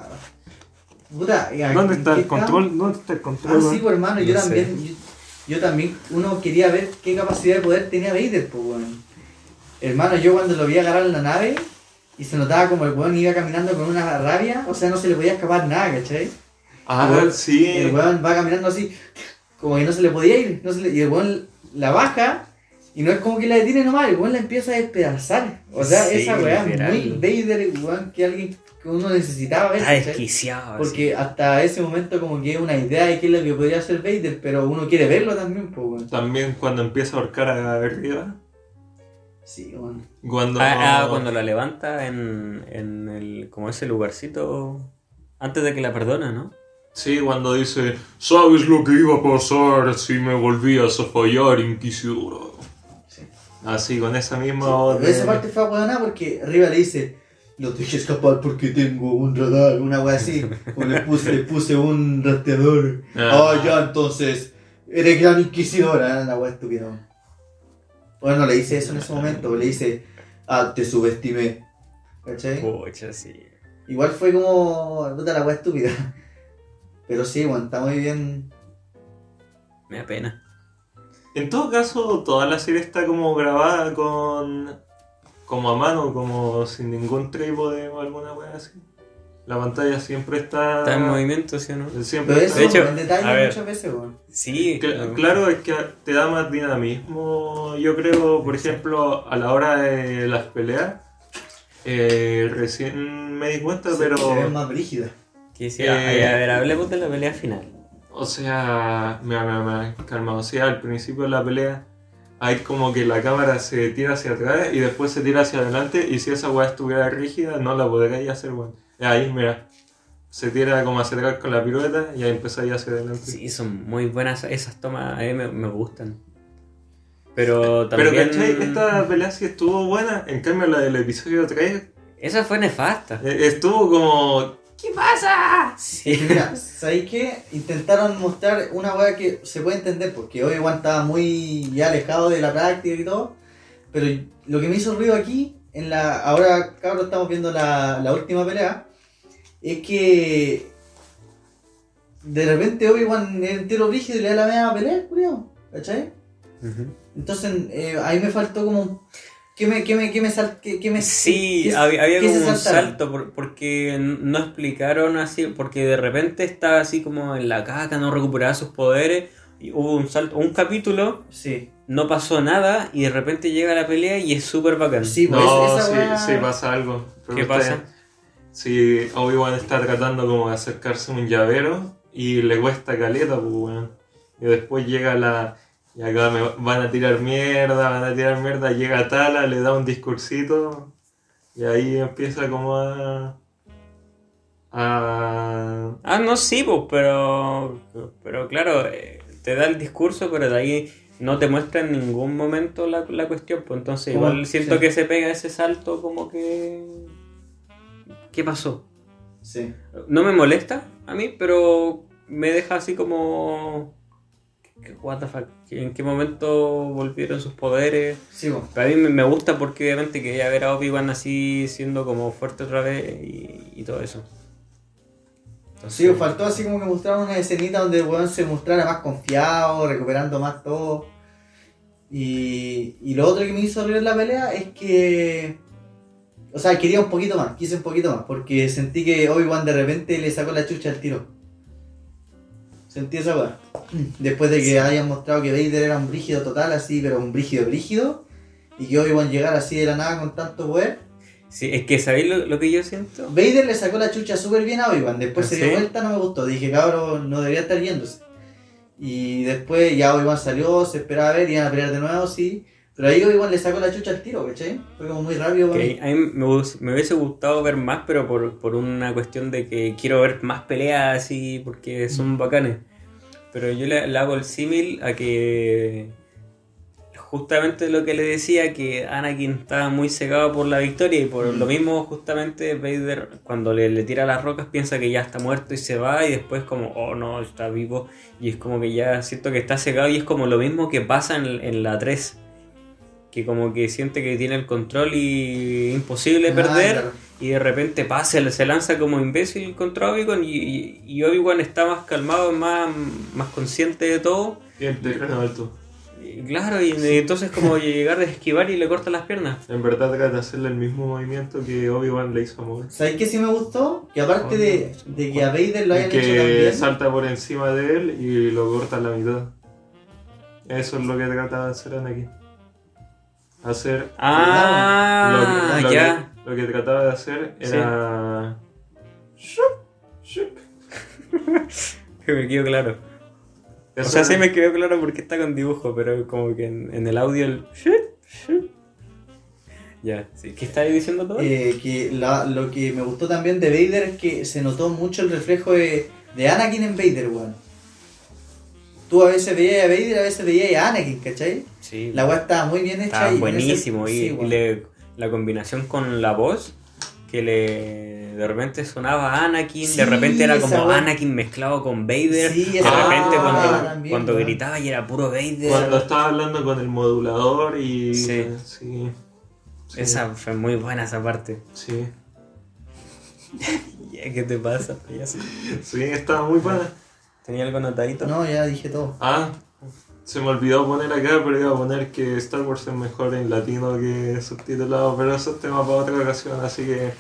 Puta, ¿Dónde está ¿qué el control? ¿Dónde está el Ah, control? sí, pues hermano, yo también. Yo, yo también, uno quería ver qué capacidad de poder tenía Vader, pues, weón. Hermano, yo cuando lo vi agarrar en la nave y se notaba como el weón iba caminando con una rabia, o sea, no se le podía escapar nada, ¿cachai? Ah, Igual, sí. El weón va caminando así, como que no se le podía ir, no se le- y el weón la baja y no es como que la detiene nomás, el weón la empieza a despedazar. O sea, Sí, esa weá es muy Vader, weón, que alguien que uno necesitaba ver. Está desquiciado. Porque hasta ese momento como que es una idea de qué es lo que podría hacer Vader, pero uno quiere verlo también, pues weón. También cuando empieza a ahorcar a arriba. Sí, weón. Cuando. Ah, ah, cuando la levanta en, en el, como ese lugarcito antes de que la perdona, ¿no? Sí, cuando dice, ¿sabes lo que iba a pasar si me volvías a fallar, Inquisidora? Sí. Así, con esa misma Sí, de- Esa parte fue buena porque arriba le dice, lo dejé escapar porque tengo un radar, una wea así. O le puse, le puse un rastreador. Ah. Ya, entonces, eres gran inquisidora, ¿eh? la wea estúpida. Bueno, no le dice eso en ese momento, le dice, ah, te subestimé. ¿Cachai? Pucha, sí. Igual fue como, puta la wea estúpida. Pero sí, bueno, está muy bien. Me da pena. En todo caso, toda la serie está como grabada con. como a mano, como sin ningún trípode o alguna wea así. La pantalla siempre está. Está en movimiento, ¿sí o no? Siempre Pero está- eso De hecho, en detalle a ver. muchas veces, weón. Sí, Cl- Claro, es que te da más dinamismo. Yo creo, por ejemplo, a la hora de las peleas, eh, recién me di cuenta, pero. Se ve más brígida. Sí, Eh, a ver, hablemos de la pelea final. O sea, me me calma. O sea, al principio de la pelea, hay como que la cámara se tira hacia atrás y después se tira hacia adelante. Y si esa weá estuviera rígida, no la podría hacer, weón. Ahí, mira. Se tira como hacia atrás con la pirueta y ahí empezáis hacia adelante. Sí, son muy buenas esas tomas, a mí me, me gustan. Pero Pero también... ¿cachai? Esta pelea sí estuvo buena. En cambio, la del episodio 3 Esa fue nefasta. Eh, Estuvo como. ¿Qué pasa? Sí. Es que mira, ¿sabéis qué? Intentaron mostrar una weá que se puede entender, porque Obi-Wan estaba muy ya alejado de la práctica y todo. Pero lo que me hizo ruido aquí, en la ahora cabrón estamos viendo la, la última pelea, es que de repente Obi-Wan es entero rígido y le da la media pelea, culiao, ¿cachai? Ujú. Entonces eh, ahí me faltó como... ¿Qué me, qué me, qué me, sal- qué, qué me Sí, qué- había, había como un salto por- porque no explicaron así, porque de repente estaba así como en la caca, no recuperaba sus poderes, y hubo un salto, un capítulo, Sí, no pasó nada, y de repente llega la pelea y es súper bacán. sí, pues No, esa sí, pasa algo. Pero ¿Qué está pasa? Sí, Obi-Wan está tratando como de acercarse a un llavero y le cuesta caleta, pues, weón. Y después llega la. Y acá me van a tirar mierda, van a tirar mierda. Llega Tala, le da un discursito. Y ahí empieza como a. a. Ah, no, sí, pues, pero, pero claro, eh, te da el discurso, pero de ahí no te muestra en ningún momento la, la cuestión, pues entonces igual siento sí. que se pega ese salto como que... ¿Qué pasó? Sí. No me molesta a mí, pero me deja así como... ¿qué- What the fuck? ¿En qué momento volvieron sus poderes? Sí. Pero a mí me- gusta porque obviamente quería ver a Obi-Wan así siendo como fuerte otra vez y, y todo eso. Entonces- Sí, faltó así como que mostraron una escenita donde el weón se mostrara más confiado, recuperando más todo. Y, y lo otro que me hizo reír la pelea es que. O sea, quería un poquito más, quise un poquito más, porque sentí que Obi-Wan de repente le sacó la chucha al tiro. Sentí esa weá. Después de que hayan mostrado que Vader era un brígido total, así, pero un brígido brígido. Y que Obi-Wan llegara así de la nada con tanto poder. Sí, es que ¿sabéis lo, lo que yo siento? Vader le sacó la chucha súper bien a Obi-Wan. Después ¿Ah, se dio vuelta, no me gustó. Dije, cabrón, no debería estar yéndose. Y después ya Obi-Wan salió, se esperaba ver, iban a pelear de nuevo, sí. Pero ahí Obi-Wan le sacó la chucha al tiro, ¿cachai? Fue como muy rápido. Que a mí me, me hubiese gustado ver más, pero por, por una cuestión de que quiero ver más peleas así, porque son bacanes. Pero yo le, le hago el símil a que justamente lo que le decía, que Anakin estaba muy cegado por la victoria y por Mm. lo mismo justamente Vader cuando le, le tira las rocas piensa que ya está muerto y se va y después como, oh no, está vivo y es como que ya siento que está cegado y es como lo mismo que pasa en, en la 3. Que como que siente que tiene el control y imposible Ah, perder. claro. Y de repente pasa, se lanza como imbécil contra Obi-Wan y, y, y Obi-Wan está más calmado, más, más consciente de todo. Y el terreno alto. Y claro, y entonces como llegar a esquivar y le corta las piernas. En verdad trata de hacerle el mismo movimiento que Obi-Wan le hizo a Maul. ¿Sabes qué sí me gustó? Que aparte de, de que a Vader lo hayan hecho que también. salta por encima de él y lo corta a la mitad. Eso es lo que trataba de hacer Anakin. Hacer Ah, lo, que, lo ya. que- lo que trataba de hacer era. Shup, shup. Que me quedó claro. O sea, sí me quedó claro porque está con dibujo, pero como que en, en el audio el... Ya, sí. ¿Qué estáis diciendo todo? Eh, que la- lo que me gustó también de Vader es que se notó mucho el reflejo de, de Anakin en Vader, weón. Tú a veces veías a Vader, a veces veías a Anakin, ¿cachai? sí. La weá estaba muy bien hecha. Estaba y buenísimo. ese- y sí, y weón. le- la combinación con la voz, que le de repente sonaba Anakin, Sí, de repente era como. Anakin mezclado con Vader. Sí, de repente cuando, también, cuando weón. gritaba y era puro Vader. Cuando estaba hablando con el modulador y. Sí. Sí. Sí. Esa fue muy buena esa parte. Sí. ¿Qué te pasa, payaso? Sí, estaba muy buena. ¿Tenía algo anotadito? No, ya dije todo. Ah, se me olvidó poner acá, pero iba a poner que Star Wars es mejor en latino que subtitulado, pero eso es tema para otra ocasión, así que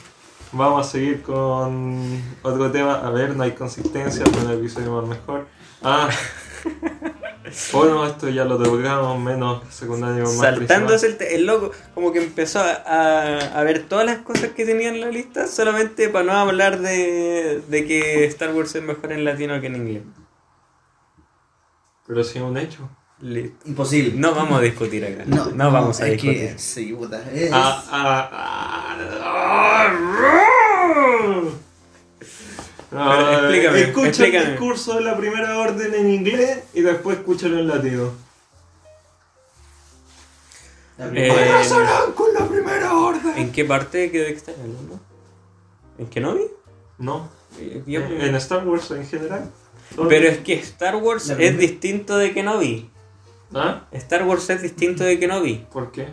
vamos a seguir con otro tema. A ver, no hay consistencia, pero el episodio más mejor. Ah, bueno, esto ya lo tocamos, menos secundario más Saltándose el, te- el loco, como que empezó a, a- a ver todas las cosas que tenía en la lista solamente para no hablar de, de que Star Wars es mejor en latino que en inglés. Pero sí es un hecho. Listo. Imposible. No vamos a discutir acá. No, No, vamos a es discutir. Que, sí, puta. es- Ah, ah, ah, ah, explícame, escucha explícame. el discurso de la primera orden en inglés y después escúchalo en latino. la Eh, primera- Arrasarán con la primera orden. ¿En qué parte quedó hablando? ¿En Kenobi? No, Eh, yo- en en Star Wars en general. Todo- Pero es que Star Wars La es primera. distinto de Kenobi. ¿Ah? Star Wars es distinto de Kenobi. ¿Por qué?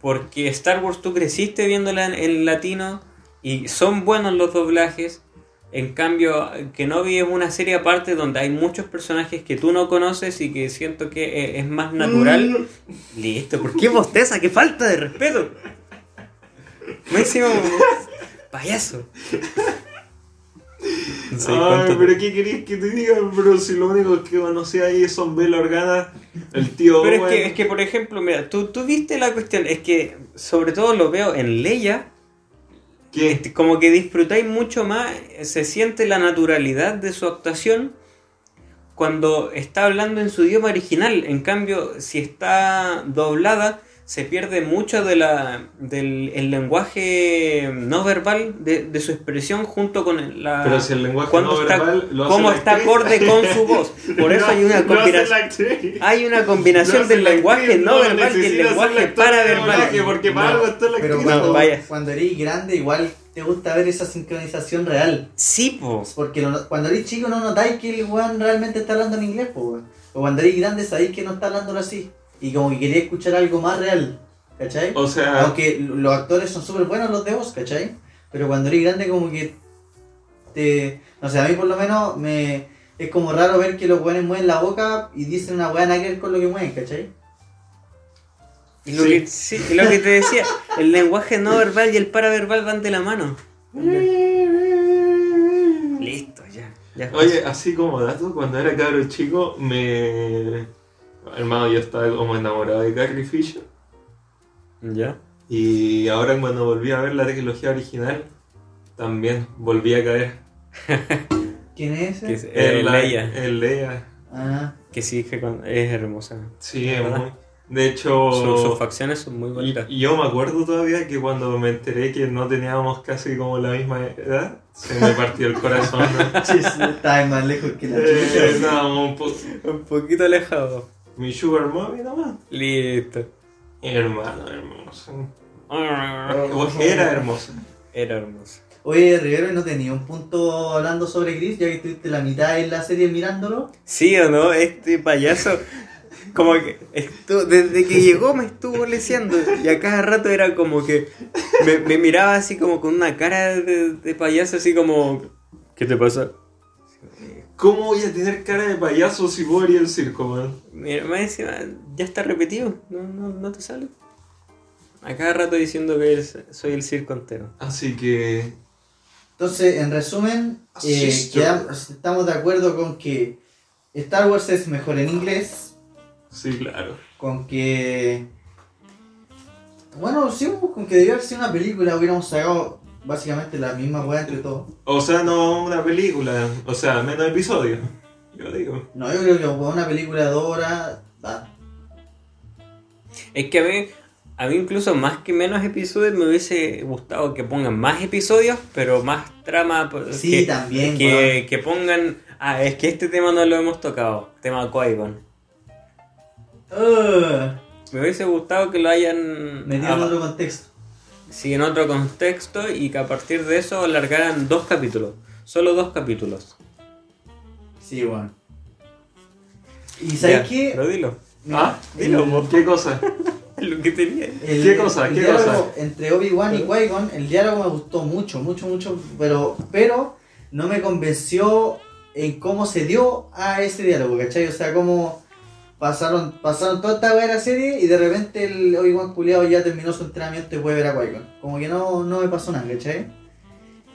Porque Star Wars tú creciste viéndola en, en latino y son buenos los doblajes. En cambio, Kenobi es una serie aparte donde hay muchos personajes que tú no conoces y que siento que eh, es más natural. Listo, ¿por qué bosteza? ¡Qué falta de respeto! Máximo payaso. No sé Ay, pero ¿qué querías que te diga? Pero si lo único que conocí ahí son Bell Organa, el tío Pero es que, es que, por ejemplo, mira, tú, tú viste la cuestión, es que sobre todo lo veo en Leia, ¿Qué? este, como que disfrutáis mucho más, se siente la naturalidad de su actuación cuando está hablando en su idioma original. En cambio, si está doblada, se pierde mucho de la, del el lenguaje no verbal de, de su expresión junto con el- la... Pero si el lenguaje cuando no está- verbal lo hace cómo está acorde con su voz. Por eso No, hay una combinación. Hay una combinación hace del lenguaje no verbal y el lenguaje paraverbal. Porque para No. algo está la Pero actriz. cuando, vaya. cuando eres grande, igual te gusta ver esa sincronización real. Sí, po. Porque lo- cuando eres chico no notáis que el weón realmente está hablando en inglés, po. O cuando eres grande sabéis que no está hablándolo así. Y como que quería escuchar algo más real, ¿cachai? O sea, Aunque los actores son súper buenos los de voz, ¿cachai? Pero cuando eres grande como que te... No sé, a mí por lo menos me... Es como raro ver que los weones mueven la boca y dicen una weá nada que ver con lo que mueven, ¿cachai? Y lo, Sí. que, sí, y lo que te decía, el lenguaje no verbal y el paraverbal van de la mano. Listo, ya. ya. Oye, así como dato, cuando era cabro chico, me. Hermano, yo estaba como enamorado de Carrie Fisher. ¿Ya? Y ahora, cuando volví a ver la trilogía original, también volví a caer. ¿Quién es ese? Que es eh, Leia. en Leia. Ah, Que sí, que es hermosa. Sí, es ¿Verdad? muy. De hecho. Su- sus facciones son muy bonitas. y yo me acuerdo todavía que cuando me enteré que no teníamos casi como la misma edad, se me partió el corazón. ¿no? estaba más lejos que la Eh, chucha. estábamos un po- Un poquito alejado. Mi sugar mommy nomás. Listo. Hermano, hermoso. Era hermoso. Era hermoso. Oye, Rivero, ¿y no tenía un punto hablando sobre Chris, ya que estuviste la mitad en la serie mirándolo? ¿Sí o no? Este payaso. Como que estu- desde que llegó me estuvo leseando y a cada rato era como que me, me miraba así como con una cara de, de payaso así como ¿Qué te pasa? ¿Cómo voy a tener cara de payaso si voy a ir al circo, man? Mira, más encima, ya está repetido, no, no, no te sale. A cada rato diciendo que es- soy el circo entero. Así que. Entonces, en resumen, eh, quedamos- estamos de acuerdo con que Star Wars es mejor en inglés, Sí, claro. con que... Bueno, sí, con que debió haber sido una película, hubiéramos sacado básicamente la misma weá entre todos. O sea, no una película. O sea, menos episodios. Yo digo. No, yo creo que una película de horas... da. Es que a mí, a mí incluso más que menos episodios me hubiese gustado que pongan más episodios, pero más trama. pues, Sí, que, también, Que, que pongan. Ah, es que este tema no lo hemos tocado. Tema Qui-Gon. Me hubiese gustado que lo hayan. metido en ah, otro contexto. Sí, en otro contexto y que a partir de eso alargaran dos capítulos. Solo dos capítulos. Sí, bueno. ¿Y sabes qué? Pero dilo. ¿Ah? Dilo, El- vos. ¿Qué cosa? Lo que tenía. El- ¿Qué cosa? el ¿Qué diálogo cosa? Entre Obi-Wan y Qui-Gon, el diálogo me gustó mucho, mucho, mucho, pero, pero no me convenció en cómo se dio a ese diálogo, ¿cachai? O sea, cómo pasaron, pasaron toda esta la serie y de repente el Obi-Wan culiado ya terminó su entrenamiento y puede ver a Qui-Gon. Como que no, no me pasó nada, ¿cachai?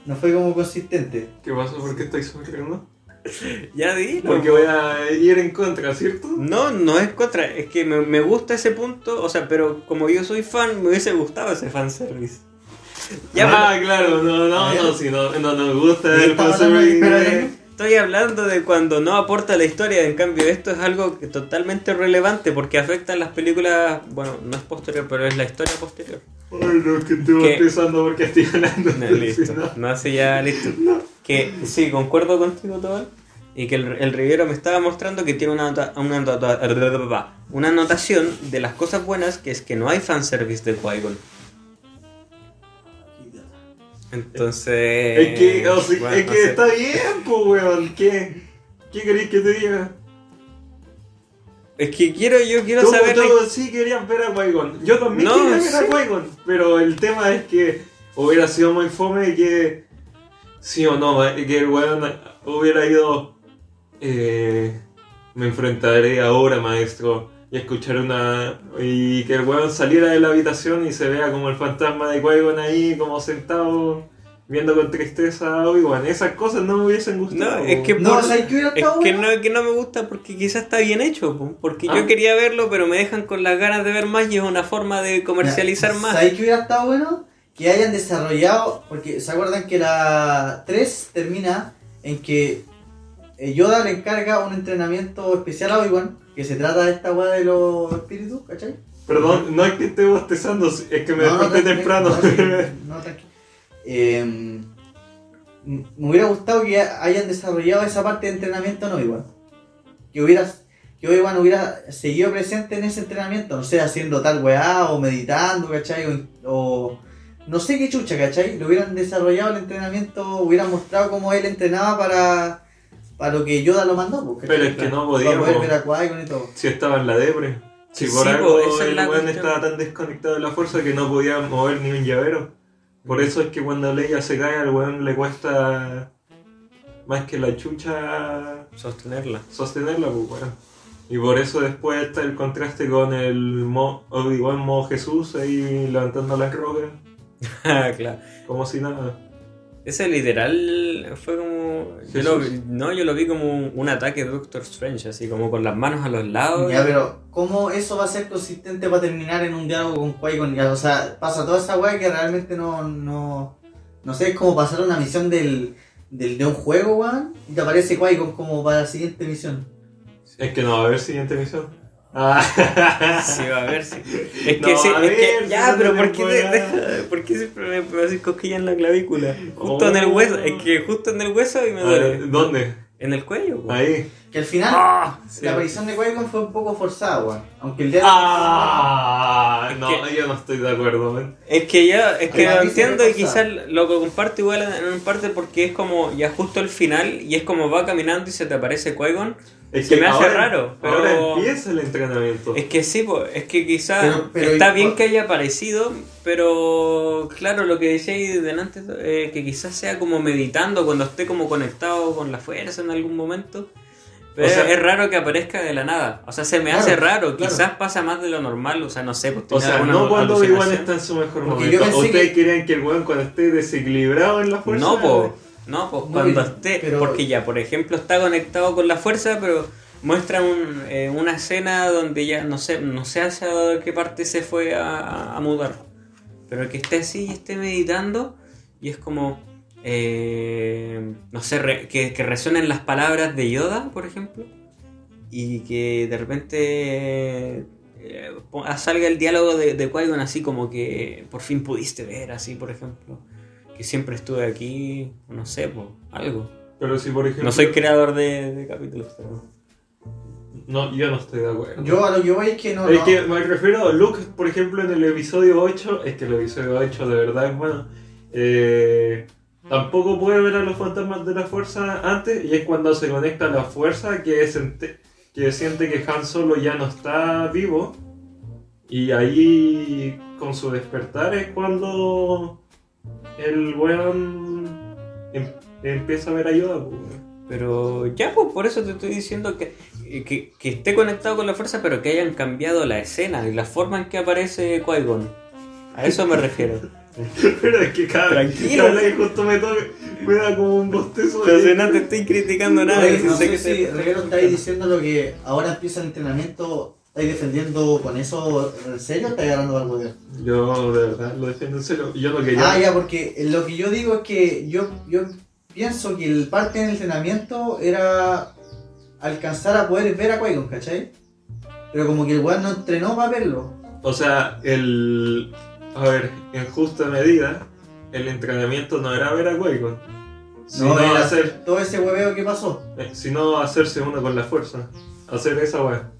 No fue como consistente. ¿Qué pasa? ¿Por qué estáis sonriendo? Ya dilo. Porque voy a ir en contra, ¿cierto? No, no es contra, es que me, me gusta ese punto, o sea, pero como yo soy fan, me hubiese gustado ese fanservice. Ya, ah, claro, no, no, A ver. no, si no, no nos gusta ¿De qué el fanservice. Estoy hablando de cuando no aporta la historia, en cambio esto es algo que totalmente relevante porque afecta en las películas, bueno, no es posterior, pero es la historia posterior. Ay, no, que estoy ¿Qué? bostezando porque estoy hablando. No, listo, no- no hace ya listo. Que sí, concuerdo contigo, Tobal. Y que el, el Riviero me estaba mostrando que tiene una, nota- una, nota- una anotación de las cosas buenas, que es que no hay fanservice de Qui-Gon. Entonces. Es que, o sea, bueno, es no que sé. está bien, pues, weón. ¿Qué, ¿Qué queréis que te diga? Es que quiero, yo quiero Todos, saber. la- todos sí querían ver a Qui-Gon. Yo también No, quería ver sí. a Qui-Gon. Pero el tema es que hubiera sido muy fome que. Sí o no, eh, que el weón hubiera ido. eh, me enfrentaré ahora, maestro. Y escuchar una. Y que el weón saliera de la habitación y se vea como el fantasma de Qui-Gon ahí, como sentado. Viendo con tristeza a Obi-Wan. Esas cosas no me hubiesen gustado. No, es que No, por- ¿sabes qué hubiera Es que no, que no me gusta porque quizás está bien hecho, po, porque Ah. yo quería verlo, pero me dejan con las ganas de ver más y es una forma de comercializar Ya, más. ¿Sabes qué hubiera estado bueno? Que hayan desarrollado, porque se acuerdan que la 3 termina en que Yoda le encarga un entrenamiento especial a Obi-Wan, que se trata de esta weá de los espíritus, ¿cachai? Perdón, no es que esté bostezando, es que me No, no, desperté temprano. No, sí, no, tranqui. Eh, m- me hubiera gustado que hayan desarrollado esa parte de entrenamiento en Obi-Wan. Que hubiera que Obi-Wan hubiera seguido presente en ese entrenamiento, no sé, haciendo tal weá o meditando, ¿cachai? O, o no sé qué chucha, ¿cachai? Lo hubieran desarrollado el entrenamiento, hubieran mostrado cómo él entrenaba para, para lo que Yoda lo mandó, pues, ¿cachai? Pero es que no Para poder podíamos. ver a y todo. Si estaba en la depre. Si por po, algo el weón estaba tan desconectado de la fuerza que no podía mover ni un llavero. Por eso es que cuando Leia se cae al weón le cuesta más que la chucha Sostenerla. sostenerla, pues weón. Y por eso después está el contraste con el Mo- Obi-Wan modo Jesús ahí levantando las rocas, Ah, claro. como si nada. Ese literal fue como. Yo lo, no, yo lo vi como un, ataque de Doctor Strange, así como con las manos a los lados. Ya, pero ¿cómo eso va a ser consistente para terminar en un diálogo con? Ya, O sea, pasa toda esa weá que realmente no, no... No sé, es como pasar una misión del, del, de un juego, weón, y te aparece Qui-Gon como para la siguiente misión. Es que no va a haber siguiente misión. Ah. Sí, va a ver si. Es No, que sí, a es que. Ya, pero ¿por qué, te ¿por qué siempre me puedo hacer cosquilla en la clavícula? Justo Oh. en el hueso. Es que justo en el hueso y me duele. ¿Dónde? En el cuello, po. Ahí. Que al final, Ah, sí. la aparición de Qui-Gon fue un poco forzada, weón. Aunque el diálogo. Ah, Es no, que- yo no estoy de acuerdo, man. Es que yo, es que lo entiendo y quizás lo que comparto igual en parte porque es como ya justo el final y es como va caminando y se te aparece Qui-Gon. Es Se me hace ahora- raro, pero- Ahora empieza el entrenamiento. Es que sí, po, es que quizás Pero- pero está y- bien que haya aparecido, pero claro, lo que decíais delante, eh, que quizás sea como meditando cuando esté como conectado con la fuerza en algún momento. Pero O sea- es raro que aparezca de la nada. O sea, se me Claro, hace raro. claro. Quizás pasa más de lo normal. O sea, no sé. Pues, O sea, no cuando Obi-Wan está en su mejor Porque momento. ¿Ustedes que- creen que el weón cuando esté desequilibrado en la fuerza? No, po. No, pues No, cuando esté. pero- Porque ya, por ejemplo, está conectado con la fuerza, pero muestra un, eh, una escena donde ya no sé, no sé hacia qué parte se fue a, a mudar. Pero que esté así y esté meditando y es como. Eh, no sé, re- que, que resuenen las palabras de Yoda, por ejemplo. Y que de repente. eh, salga el diálogo de, de Qui-Gon así como que por fin pudiste ver, así por ejemplo que siempre estuve aquí, no sé, po, algo. Pero si por ejemplo. No soy creador de, de capítulos, pero... No, yo no estoy de acuerdo. Yo a lo que voy es que no. Es no. que me refiero a Luke, por ejemplo, en el episodio 8, es que el episodio 8 de verdad es bueno. eh, tampoco puede ver a los fantasmas de la fuerza antes, y es cuando se conecta a la fuerza que, siente que Han Solo ya no está vivo. Y ahí, con su despertar, es cuando el weón em- empieza a ver ayuda. Pero ya, pues por eso te estoy diciendo que, que, que esté conectado con la fuerza, pero que hayan cambiado la escena y la forma en que aparece Qui-Gon. A eso me refiero. Pero es que cada vez Tranquilo. vez que justo me toca, me da como un bostezo. de- Entonces no te estoy criticando nada. Oye, si no sé sé que si te- Reguero estáis diciendo lo que ahora empieza el entrenamiento, ¿estáis defendiendo con eso en serio o estáis agarrando algo de Yo de verdad lo defiendo en serio. Yo lo que yo. Ah, ya, porque lo que yo digo es que yo, yo pienso que el parte del entrenamiento era alcanzar a poder ver a Qui-Gon, ¿cachai? Pero como que el weón no entrenó para verlo. O sea, el. A ver, en justa medida, el entrenamiento no era ver a Qui-Gon. Sino, No, era hacer, todo ese hueveo que pasó. eh, sino hacerse uno con la fuerza. Hacer esa weá.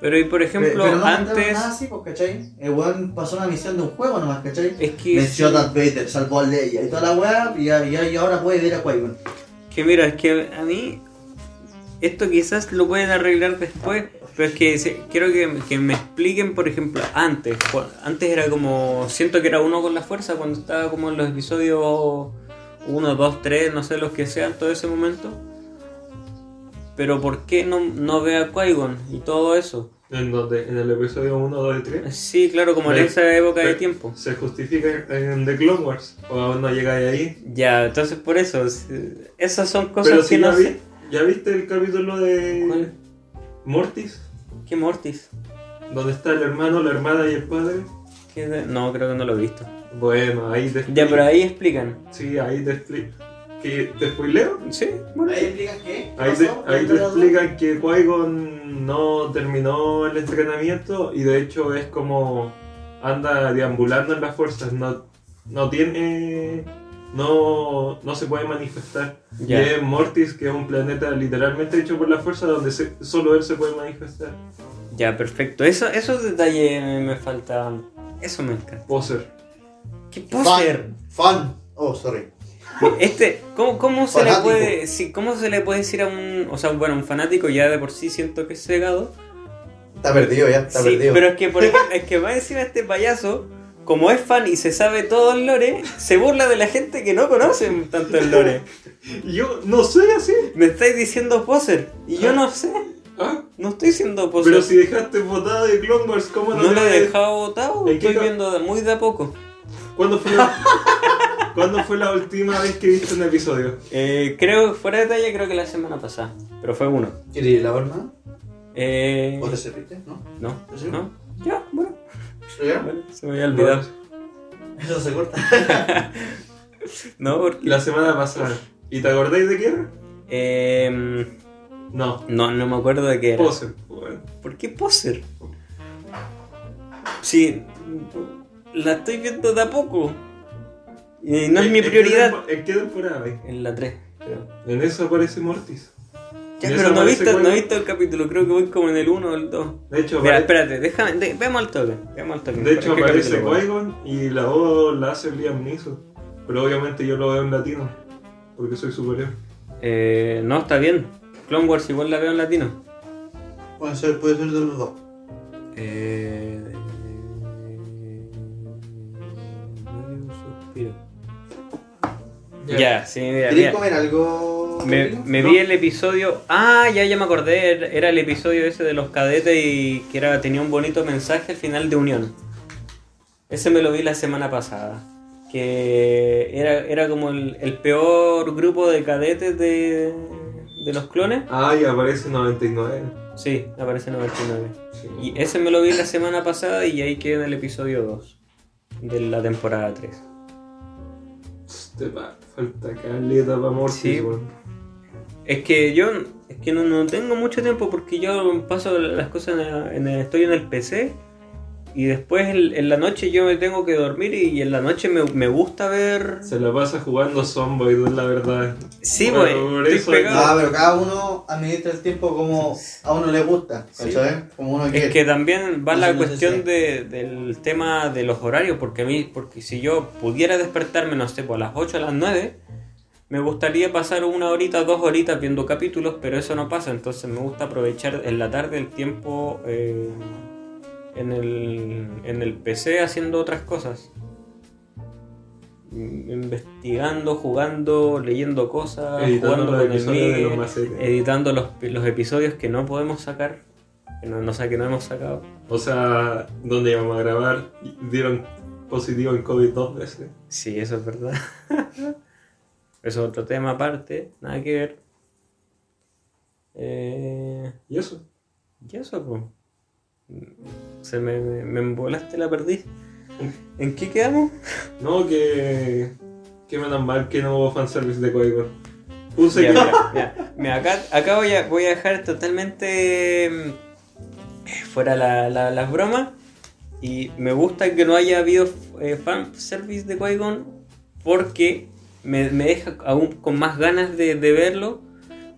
Pero y por ejemplo, pero no mostraron antes... nada así, pues, ¿cachai? El weón pasó una misión de un juego nomás, ¿cachai? Es que... Venció a sí. Darth Vader, salvó a Leia y toda la weá, y ahora puede ver a Qui-Gon. Que mira, es que a mí esto quizás lo pueden arreglar después, pero es que se- quiero que, que me expliquen, por ejemplo, antes. Antes era como, siento que era uno con la fuerza cuando estaba como en los episodios 1, 2, 3, no sé los que sean, todo ese momento. Pero ¿por qué no, no ve a Qui-Gon y todo eso? En donde, en el episodio 1, 2 y 3. Sí, claro, como en esa época de tiempo. Se justifica en The Clone Wars. O aún no llegáis ahí. Ya, entonces por eso, esas son cosas Pero que si no ya, vi-. ¿ya viste el capítulo de ¿Cuál? Mortis? ¿Qué Mortis? Donde está el hermano, la hermana y el padre. ¿Qué de- No, creo que no lo he visto. Bueno, ahí te Ya, pero ahí explican. Sí, ahí te explico. ¿Que ¿Te spoileo? Sí, bueno. ¿Ahí explican qué? Ahí te, ahí te explican que Qui-Gon no terminó el entrenamiento y de hecho es como anda deambulando en las fuerzas, no, no tiene. No, no se puede manifestar. Ya. Y es Mortis, que es un planeta literalmente hecho por la fuerza donde se- solo él se puede manifestar. Ya, perfecto. Eso, esos detalles me, me faltaban. Eso me encanta. Poser. ¿Qué poser? Fan. Fan. Oh, sorry. Este, ¿cómo, cómo se le puede, sí, cómo se le puede decir a un, o sea, bueno, un fanático ya de por sí siento que es cegado? Está perdido ya, está Sí, perdido. pero es que por ejemplo, es que va encima este payaso, como es fan y se sabe todo el lore, se burla de la gente que no conoce tanto el lore. Yo no soy así. Me estáis diciendo poser y yo no sé, ¿Ah? no estoy siendo poser. Pero si dejaste botada de Clone Wars, ¿cómo no, no te lo vas a- he dejado botado, ¿En qué estoy viendo de- muy de a poco. ¿Cuándo fue la... ¿Cuándo fue la última vez que viste un episodio? Eh, creo, fuera de detalle, creo que la semana pasada. Pero fue uno. ¿Quieres la horma? Eh, ¿O te serviste? ¿No? no, no. Ya, bueno, ¿Ya? bueno, se me había olvidado. Eso se corta. No, porque. La semana pasada. ¿Y te acordáis de qué era? Eh, No. no, no me acuerdo de qué era. Poser. Bueno. ¿Por qué poser? Sí, la estoy viendo de a poco. Y no es ¿En- mi en qué prioridad. ¿En qué temporada vais? En la 3, creo. En eso aparece Mortis. Ya, pero no he, visto, no he visto el capítulo, creo que voy como en el 1 o el 2. De hecho, Mira, espérate, déjame, de- veamos al toque, veamos al toque. de hecho ¿Qué aparece? Qui-Gon y la voz la hace Liam Neeson. Pero obviamente yo lo veo en latino, porque soy superior. Eh, no, está bien. Clone Wars igual la veo en latino. Puede ser, puede ser de los dos. Eh, Ya, sí, mira, ¿Queréis mira. comer algo? Me, Rodrigo? me No. vi el episodio. Ah, ya, ya me acordé. Era- Era el episodio ese de los cadetes y que era, tenía un bonito mensaje al final de unión. Ese me lo vi la semana pasada. Que era, era como el, el peor grupo de cadetes de, de los clones. Ah, y aparece 99. Sí, aparece 99. Sí. Y ese me lo vi la semana pasada y ahí queda el episodio 2 de la temporada 3. Te va- falta caleta para Sí. Es que yo es que no, no tengo mucho tiempo porque yo paso las cosas en el- en el- estoy en el PC y después en, en la noche yo me tengo que dormir y en la noche me, me gusta ver... Se la pasa jugando Zomboid, es la verdad. Sí, Bueno, pues, por. Ah, pero cada uno administra el tiempo como a uno le gusta, Sí. Como uno Es quiere. que también va No la no cuestión de- del tema de los horarios, porque a mí, porque si yo pudiera despertarme, no sé, pues a las 8 a las 9, me gustaría pasar una horita, dos horitas viendo capítulos, pero eso no pasa, entonces me gusta aprovechar en la tarde el tiempo eh, en, el, en el PC haciendo otras cosas. Investigando, jugando, leyendo cosas, Editando jugando los con el episodios los macetes. editando los, los episodios que no podemos sacar, que no, no sé, que no hemos sacado. O sea, donde íbamos a grabar, dieron positivo en COVID dos veces. Sí, eso es verdad. eso es otro tema aparte, nada que ver. Eh, ¿Y eso? y eso, pues. Se me, me, me embolaste la perdí. ¿En qué quedamos? No, que. Que menos mal que no hubo fanservice de Qui-Gon. Puse Ya, que. mira, mira, mira, acá, acá voy, a, voy a dejar totalmente mm, fuera la- la- las bromas. Y me gusta que no haya habido eh, fan service de Qui-Gon porque me, me deja aún con más ganas de, de verlo.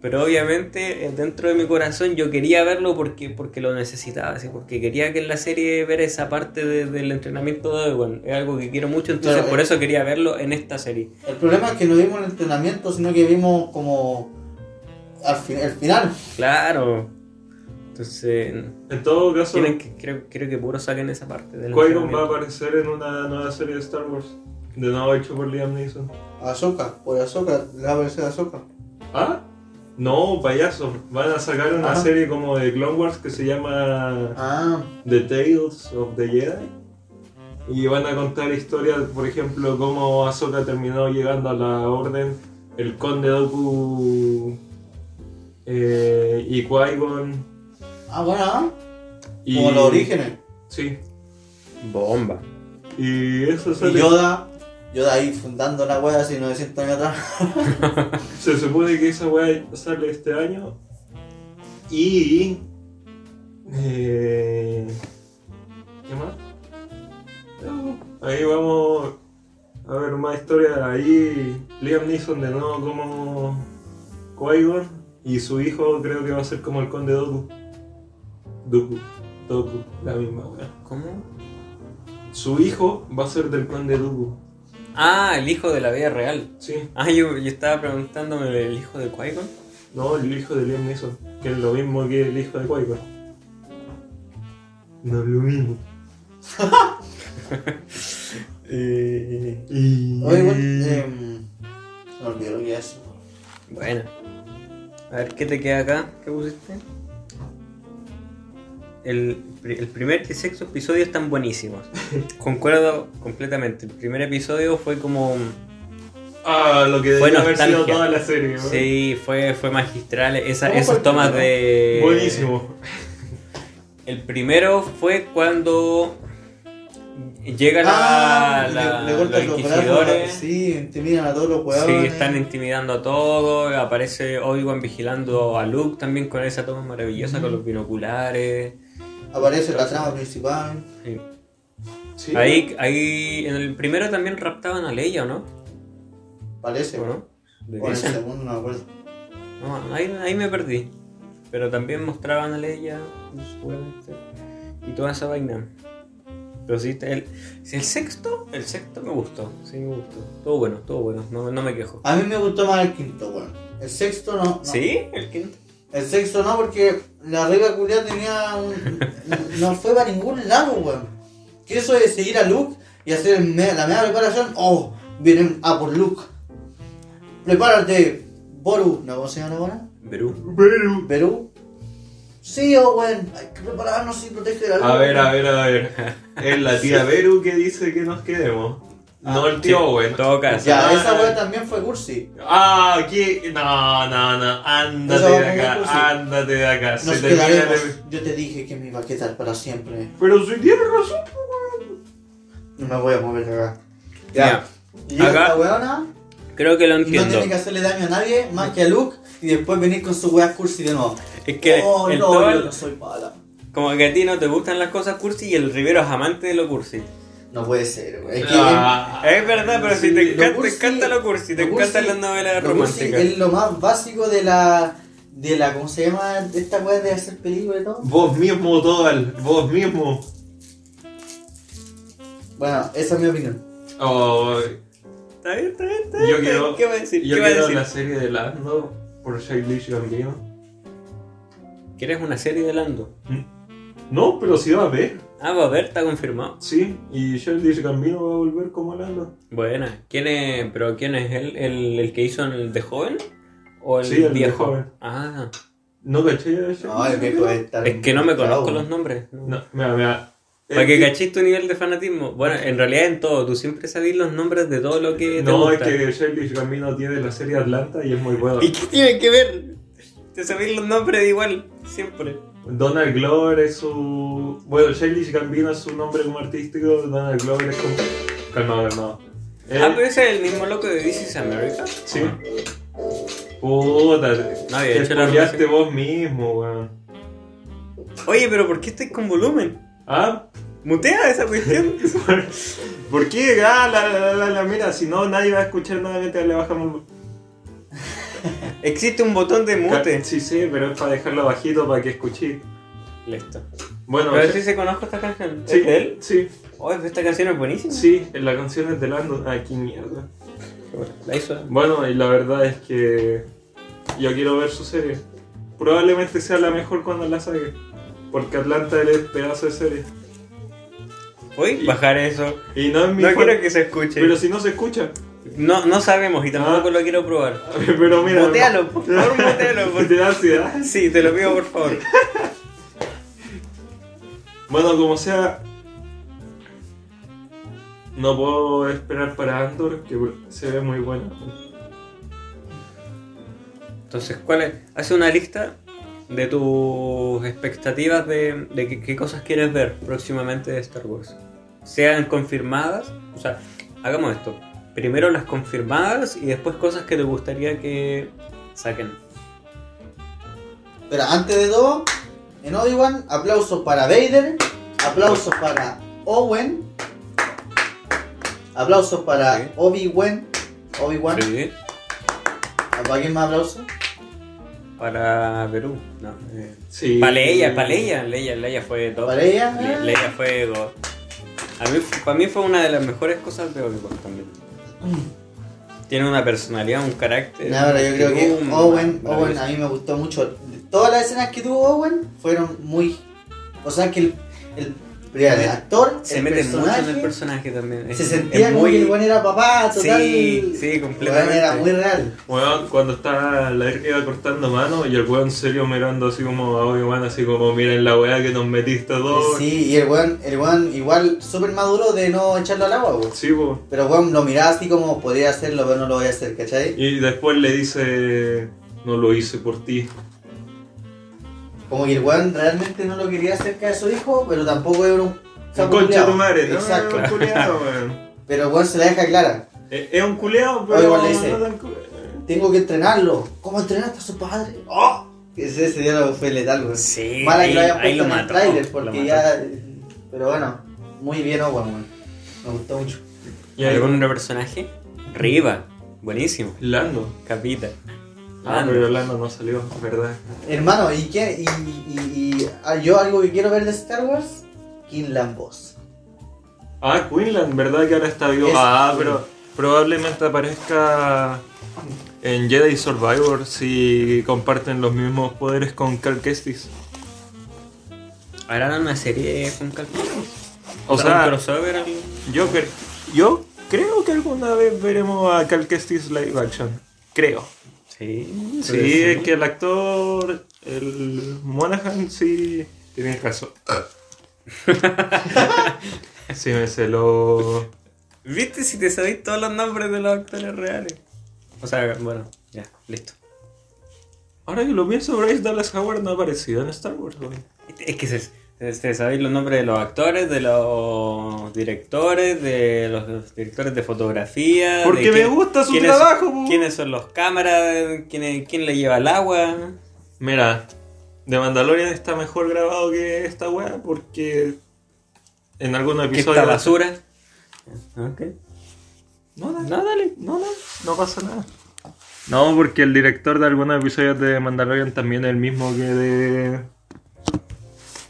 Pero obviamente eh, dentro de mi corazón yo quería verlo porque, porque lo necesitaba, así, porque quería que en la serie ver esa parte de- del entrenamiento de Obi-Wan. Es algo que quiero mucho, entonces Claro, por eh. eso quería verlo en esta serie. El problema es que no vimos el entrenamiento, sino que vimos como al fin, el final. Claro. Entonces, En todo caso, que, creo, creo que puro saquen esa parte del Qui-Gon va a aparecer en una nueva serie de Star Wars. De nuevo hecho por Liam Neeson. Ahsoka, por Ahsoka, le va a aparecer Ahsoka. ¿Ah? No, payaso. Van a sacar una Ah. serie como de Clone Wars que se llama Ah, The Tales of the Jedi. Y van a contar historias, por ejemplo, cómo Ahsoka terminó llegando a la Orden, el Conde Dooku eh, y Qui-Gon. ah bueno, ah, Y, como los orígenes. Sí. Bomba. Y eso Y sale. Yoda, Yoda ahí fundando la wea así 900 años atrás. Se supone que esa weá sale este año. Y. eh, ¿Qué más? Ahí vamos a ver más historias. Ahí Liam Neeson de nuevo como Qui-Gon. Y su hijo creo que va a ser como el conde Dooku. Dooku. Dooku. La misma weá. ¿Cómo? Su hijo va a ser del conde Dooku. Ah, el hijo de la vida real. Sí. Ah, yo, yo estaba preguntándome el hijo de Qui-Gon. No, el hijo de Liam Neeson, que es lo mismo que el hijo de Qui-Gon. No es lo mismo. Eh, Y... Oye, bueno, em, se me olvidó lo que decir. Bueno. A ver, ¿qué te queda acá? ¿Qué pusiste? El, el primer y sexto episodio están buenísimos. Concuerdo completamente. El primer episodio fue como... Ah, lo que haber sido toda la serie. ¿no? Sí, fue, fue magistral. Esa, ¿Cómo fue esas tomas de... Buenísimo. El primero fue cuando llega la, Ah, la- le, le los inquisidores. Sí, intimidan a todos los Sí, huevones. están intimidando a todos. Aparece Obi-Wan vigilando a Luke también con esa toma maravillosa con los binoculares. Aparece la trama principal. Sí. Sí. Ahí, ahí, en el primero también raptaban a Leia, ¿o no? Parece. ¿O no? ¿De O en el segundo, no me acuerdo. No, ahí, ahí me perdí. Pero también mostraban a Leia. Y toda esa vaina. Pero sí, el, si el sexto, el sexto me gustó. Sí, me gustó. Todo bueno, todo bueno. No, no me quejo. A mí me gustó más el quinto, weón. El sexto no. no. ¿Sí? El quinto. El sexto no, porque la regla culiada tenía un. no fue para ningún lado, weón. Que eso de seguir a Luke y hacer me- la media preparación. Oh, vienen a por Luke. Prepárate, Boru. ¿No cómo se llama la buena? Perú. Pero... Perú. Sí, oh, weón. Hay que prepararnos y proteger a Luke. A ver, a ver, a ver. Es la tía Beru que dice que nos quedemos. No el tío Owen. En todo caso. Ya, Ah. esa weón también fue cursi. Ah, ¿qué? No, no, no. Ándate de acá, ándate de acá. Nos Se quedaremos. de- Yo te dije que me iba a quedar para siempre. Pero si tienes razón. No me voy a mover de acá. Ya. Y Acá- esta weona Creo que lo no entiendo. tiene que hacerle daño a nadie más que a Luke y después venir con su weas cursi de nuevo. Es que oh, el no, todo- yo no soy mala. como que a ti no te gustan las cosas cursi y el Rivero es amante de lo cursi. No puede ser, wey. Es que Ah, Es verdad, pero si te lo encanta, cursi- te encanta lo cursi, te lo encantan cursi- las novelas románticas. es lo más básico de la. de la. ¿cómo se llama? de esta wea de hacer películas y todo. Vos mismo, Total. Vos mismo. Bueno, esa es mi opinión. Oh, Está bien, está bien, está bien. Yo quiero- ¿Qué va a decir? yo ¿Qué va a quiero decir? la serie de Lando por Childish Gambino. ¿Quieres una serie de Lando? No, pero sí va a haber. Ah, va a ver, está confirmado. Sí, y Childish Gambino va a volver como Lando. Buena. ¿Quién es, pero quién es él? ¿El, el que hizo el de joven? ¿O el Sí, el de viejo? joven. Ah, ¿No caché No, el viejo Gambino? es estar. es que no me conozco los nombres. No, mira, mira. Para que ti- cachis tu nivel de fanatismo. Bueno, en realidad en todo. Tú siempre sabes los nombres de todo lo que te No, es que Childish Gambino tiene la serie Atlanta y es muy bueno. ¿Y qué tiene que ver? Te sabéis los nombres de igual, siempre. Donald Glover es su. Bueno, Childish Gambino es su nombre como artístico. Donald Glover es como. Calmado, calmado. Eh, Ah, pero ese es el mismo loco de This is America. Sí. Puta, No había te hecho la vos mismo, weón. Oye, pero ¿por qué estoy con volumen? ¿Ah? Mutea esa cuestión. ¿Por, ¿Por qué? Ah, la, la, la, la, mira, si no, nadie va a escuchar nada mientras le bajamos Existe un botón de mute. Sí, sí, pero es para dejarlo bajito para que escuché. Listo. Bueno, Pero sí, sí se conozco esta canción. sí, ¿Es de él? Sí, Oye, esta canción es buenísima. sí, en la canción es de Lando. Ah, qué mierda. Bueno, La hizo. Bueno, y la verdad es que yo quiero ver su serie. Probablemente sea la mejor cuando la saque. Porque Atlanta es pedazo de serie. Voy a bajar eso. Y no es mi No fa- quiero que se escuche. Pero si no se escucha. No, no sabemos y tampoco Ah. lo quiero probar. Pero mira. Mutealo, por favor, mutealo. por- ¿Te da ansiedad? Sí, te lo pido por favor. Bueno, como sea. No puedo esperar para Andor, que se ve muy bueno. Entonces, ¿cuál es? Hace una lista de tus expectativas de, de qué, qué cosas quieres ver próximamente de Star Wars. Sean confirmadas, o sea, hagamos esto. Primero las confirmadas y después cosas que te gustaría que saquen. Pero antes de todo, en Obi-Wan, aplausos para Vader, aplausos para Owen, aplausos para Sí. Obi-Wan, Obi-Wan, Sí. ¿para quién más aplausos? Para Perú. No. eh, Sí. Para Leia, para Leia. Leia, Leia fue todo. ¿Para ella? Le- Leia fue. A mí, para mí fue una de las mejores cosas de Obi-Wan también. Tiene una personalidad, un carácter. No, pero yo creo que Owen, Owen a mí me gustó mucho. Todas las escenas que tuvo Owen fueron muy... O sea que el, el, mira, el actor, Se el mete mucho en personaje, el personaje también. se sentía como que el buen era papá, total. Sí, sí, el completamente. weón era muy real. Weón, cuando está la iba cortando mano y el weón serio mirando así como a Obi-Wan, así como miren la weá que nos metiste dos. Sí, y el weón, el weón igual súper maduro de no echarlo al agua, weón. Sí, po. Pero weón lo miraba así como podría hacerlo, pero no lo voy a hacer, ¿cachai? Y después le dice, no lo hice por ti. Como que el weón realmente no lo quería cerca de su hijo, pero tampoco era un sapo Concha tu madre, ¿no? Exacto. Un culeado, weón. Pero el weón se la deja clara. Es es un culeado, pero Obi-Wan le dice, no culeado. Tengo que entrenarlo. ¿Cómo entrenaste a su padre? ¡Oh! Ese, ese diálogo fue letal, weón. Sí, Mala que lo hayan puesto lo en el trailer, porque ya. Pero bueno, muy bien Owen, weón. Me gustó mucho. Y ¿Algún otro personaje? Riva. Buenísimo. Lando. Capita. Ah, pero Orlando no salió, ¿verdad? Hermano, ¿y qué? Y, y- y- ah, yo algo que quiero ver de Star Wars, Kinlan Boss. Ah, Quinlan, ¿verdad que ahora está vivo? Es- ah, pero probablemente aparezca en Jedi Survivor si comparten los mismos poderes con Cal Kestis. Harán una serie con cálculos. O un sea, crossover. yo, cre- yo creo que alguna vez veremos a Cal Kestis live action. Creo. Sí, Sí, es que el actor, el Monaghan, sí tiene razón. sí, me celó. ¿Viste si te sabéis todos los nombres de los actores reales? O sea, bueno, ya, listo. Ahora que lo pienso, Bryce Dallas Howard no ha aparecido en Star Wars, güey. Es que se, se sabéis los nombres de los actores, de los directores, de los directores de fotografía. Porque de me quién- gusta su quiénes- trabajo, po. ¿Quiénes son los cámaras? ¿Quién, quién le lleva el agua? Mira, The Mandalorian está mejor grabado que esta weá porque en algunos ¿Qué episodios. esta basura? Ok. No, dale. No, dale. No, no, no pasa nada. No, porque el director de algunos episodios de Mandalorian también es el mismo que de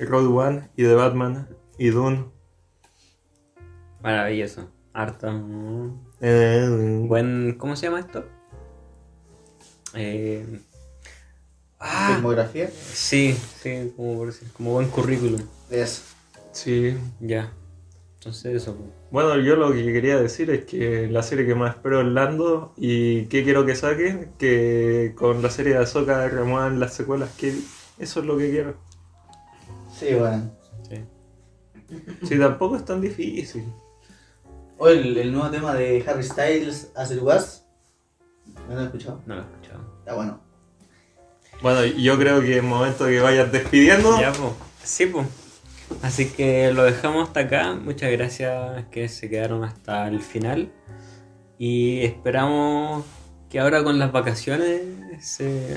Road One y de Batman y Dune. Maravilloso. Harto. Eh, Buen. ¿Cómo se llama esto? Eh, ah, Filmografía. sí, sí, como por decir, como buen currículum. Eso. Sí. Ya. Entonces eso. Bueno, yo lo que quería decir es que la serie que más espero es Lando y que quiero que saquen, que con la serie de Ahsoka remuevan las secuelas que eso es lo que quiero. Sí, bueno. Sí. Si tampoco es tan difícil. O el, el nuevo tema de Harry Styles, As It Was. ¿No lo he escuchado? No lo he escuchado. Está bueno. Bueno, yo creo que es momento de que vayas despidiendo. Ya, pues. Sí, pues. Así que lo dejamos hasta acá. Muchas gracias que se quedaron hasta el final. Y esperamos que ahora con las vacaciones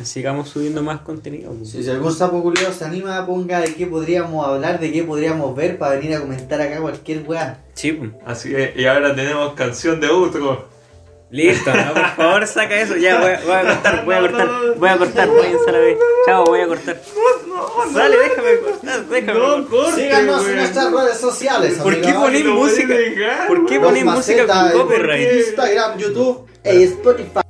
sigamos subiendo más contenido. pues. Si, si algún sapo culiao se anima, ponga de qué podríamos hablar, de qué podríamos ver para venir a comentar acá cualquier weá. Sí, pues. Así que, y ahora tenemos canción de outro. Listo, no, por favor saca eso. Ya, voy, a- voy a cortar, voy a cortar, voy a cortar, váyanse a la vez. Chao, voy a cortar. Dale, déjame cortar, déjame cortar. corte, Síganos en nuestras redes sociales. ¿Por qué a música? ¿Por qué ponen música con en copyright? Instagram, YouTube e Spotify.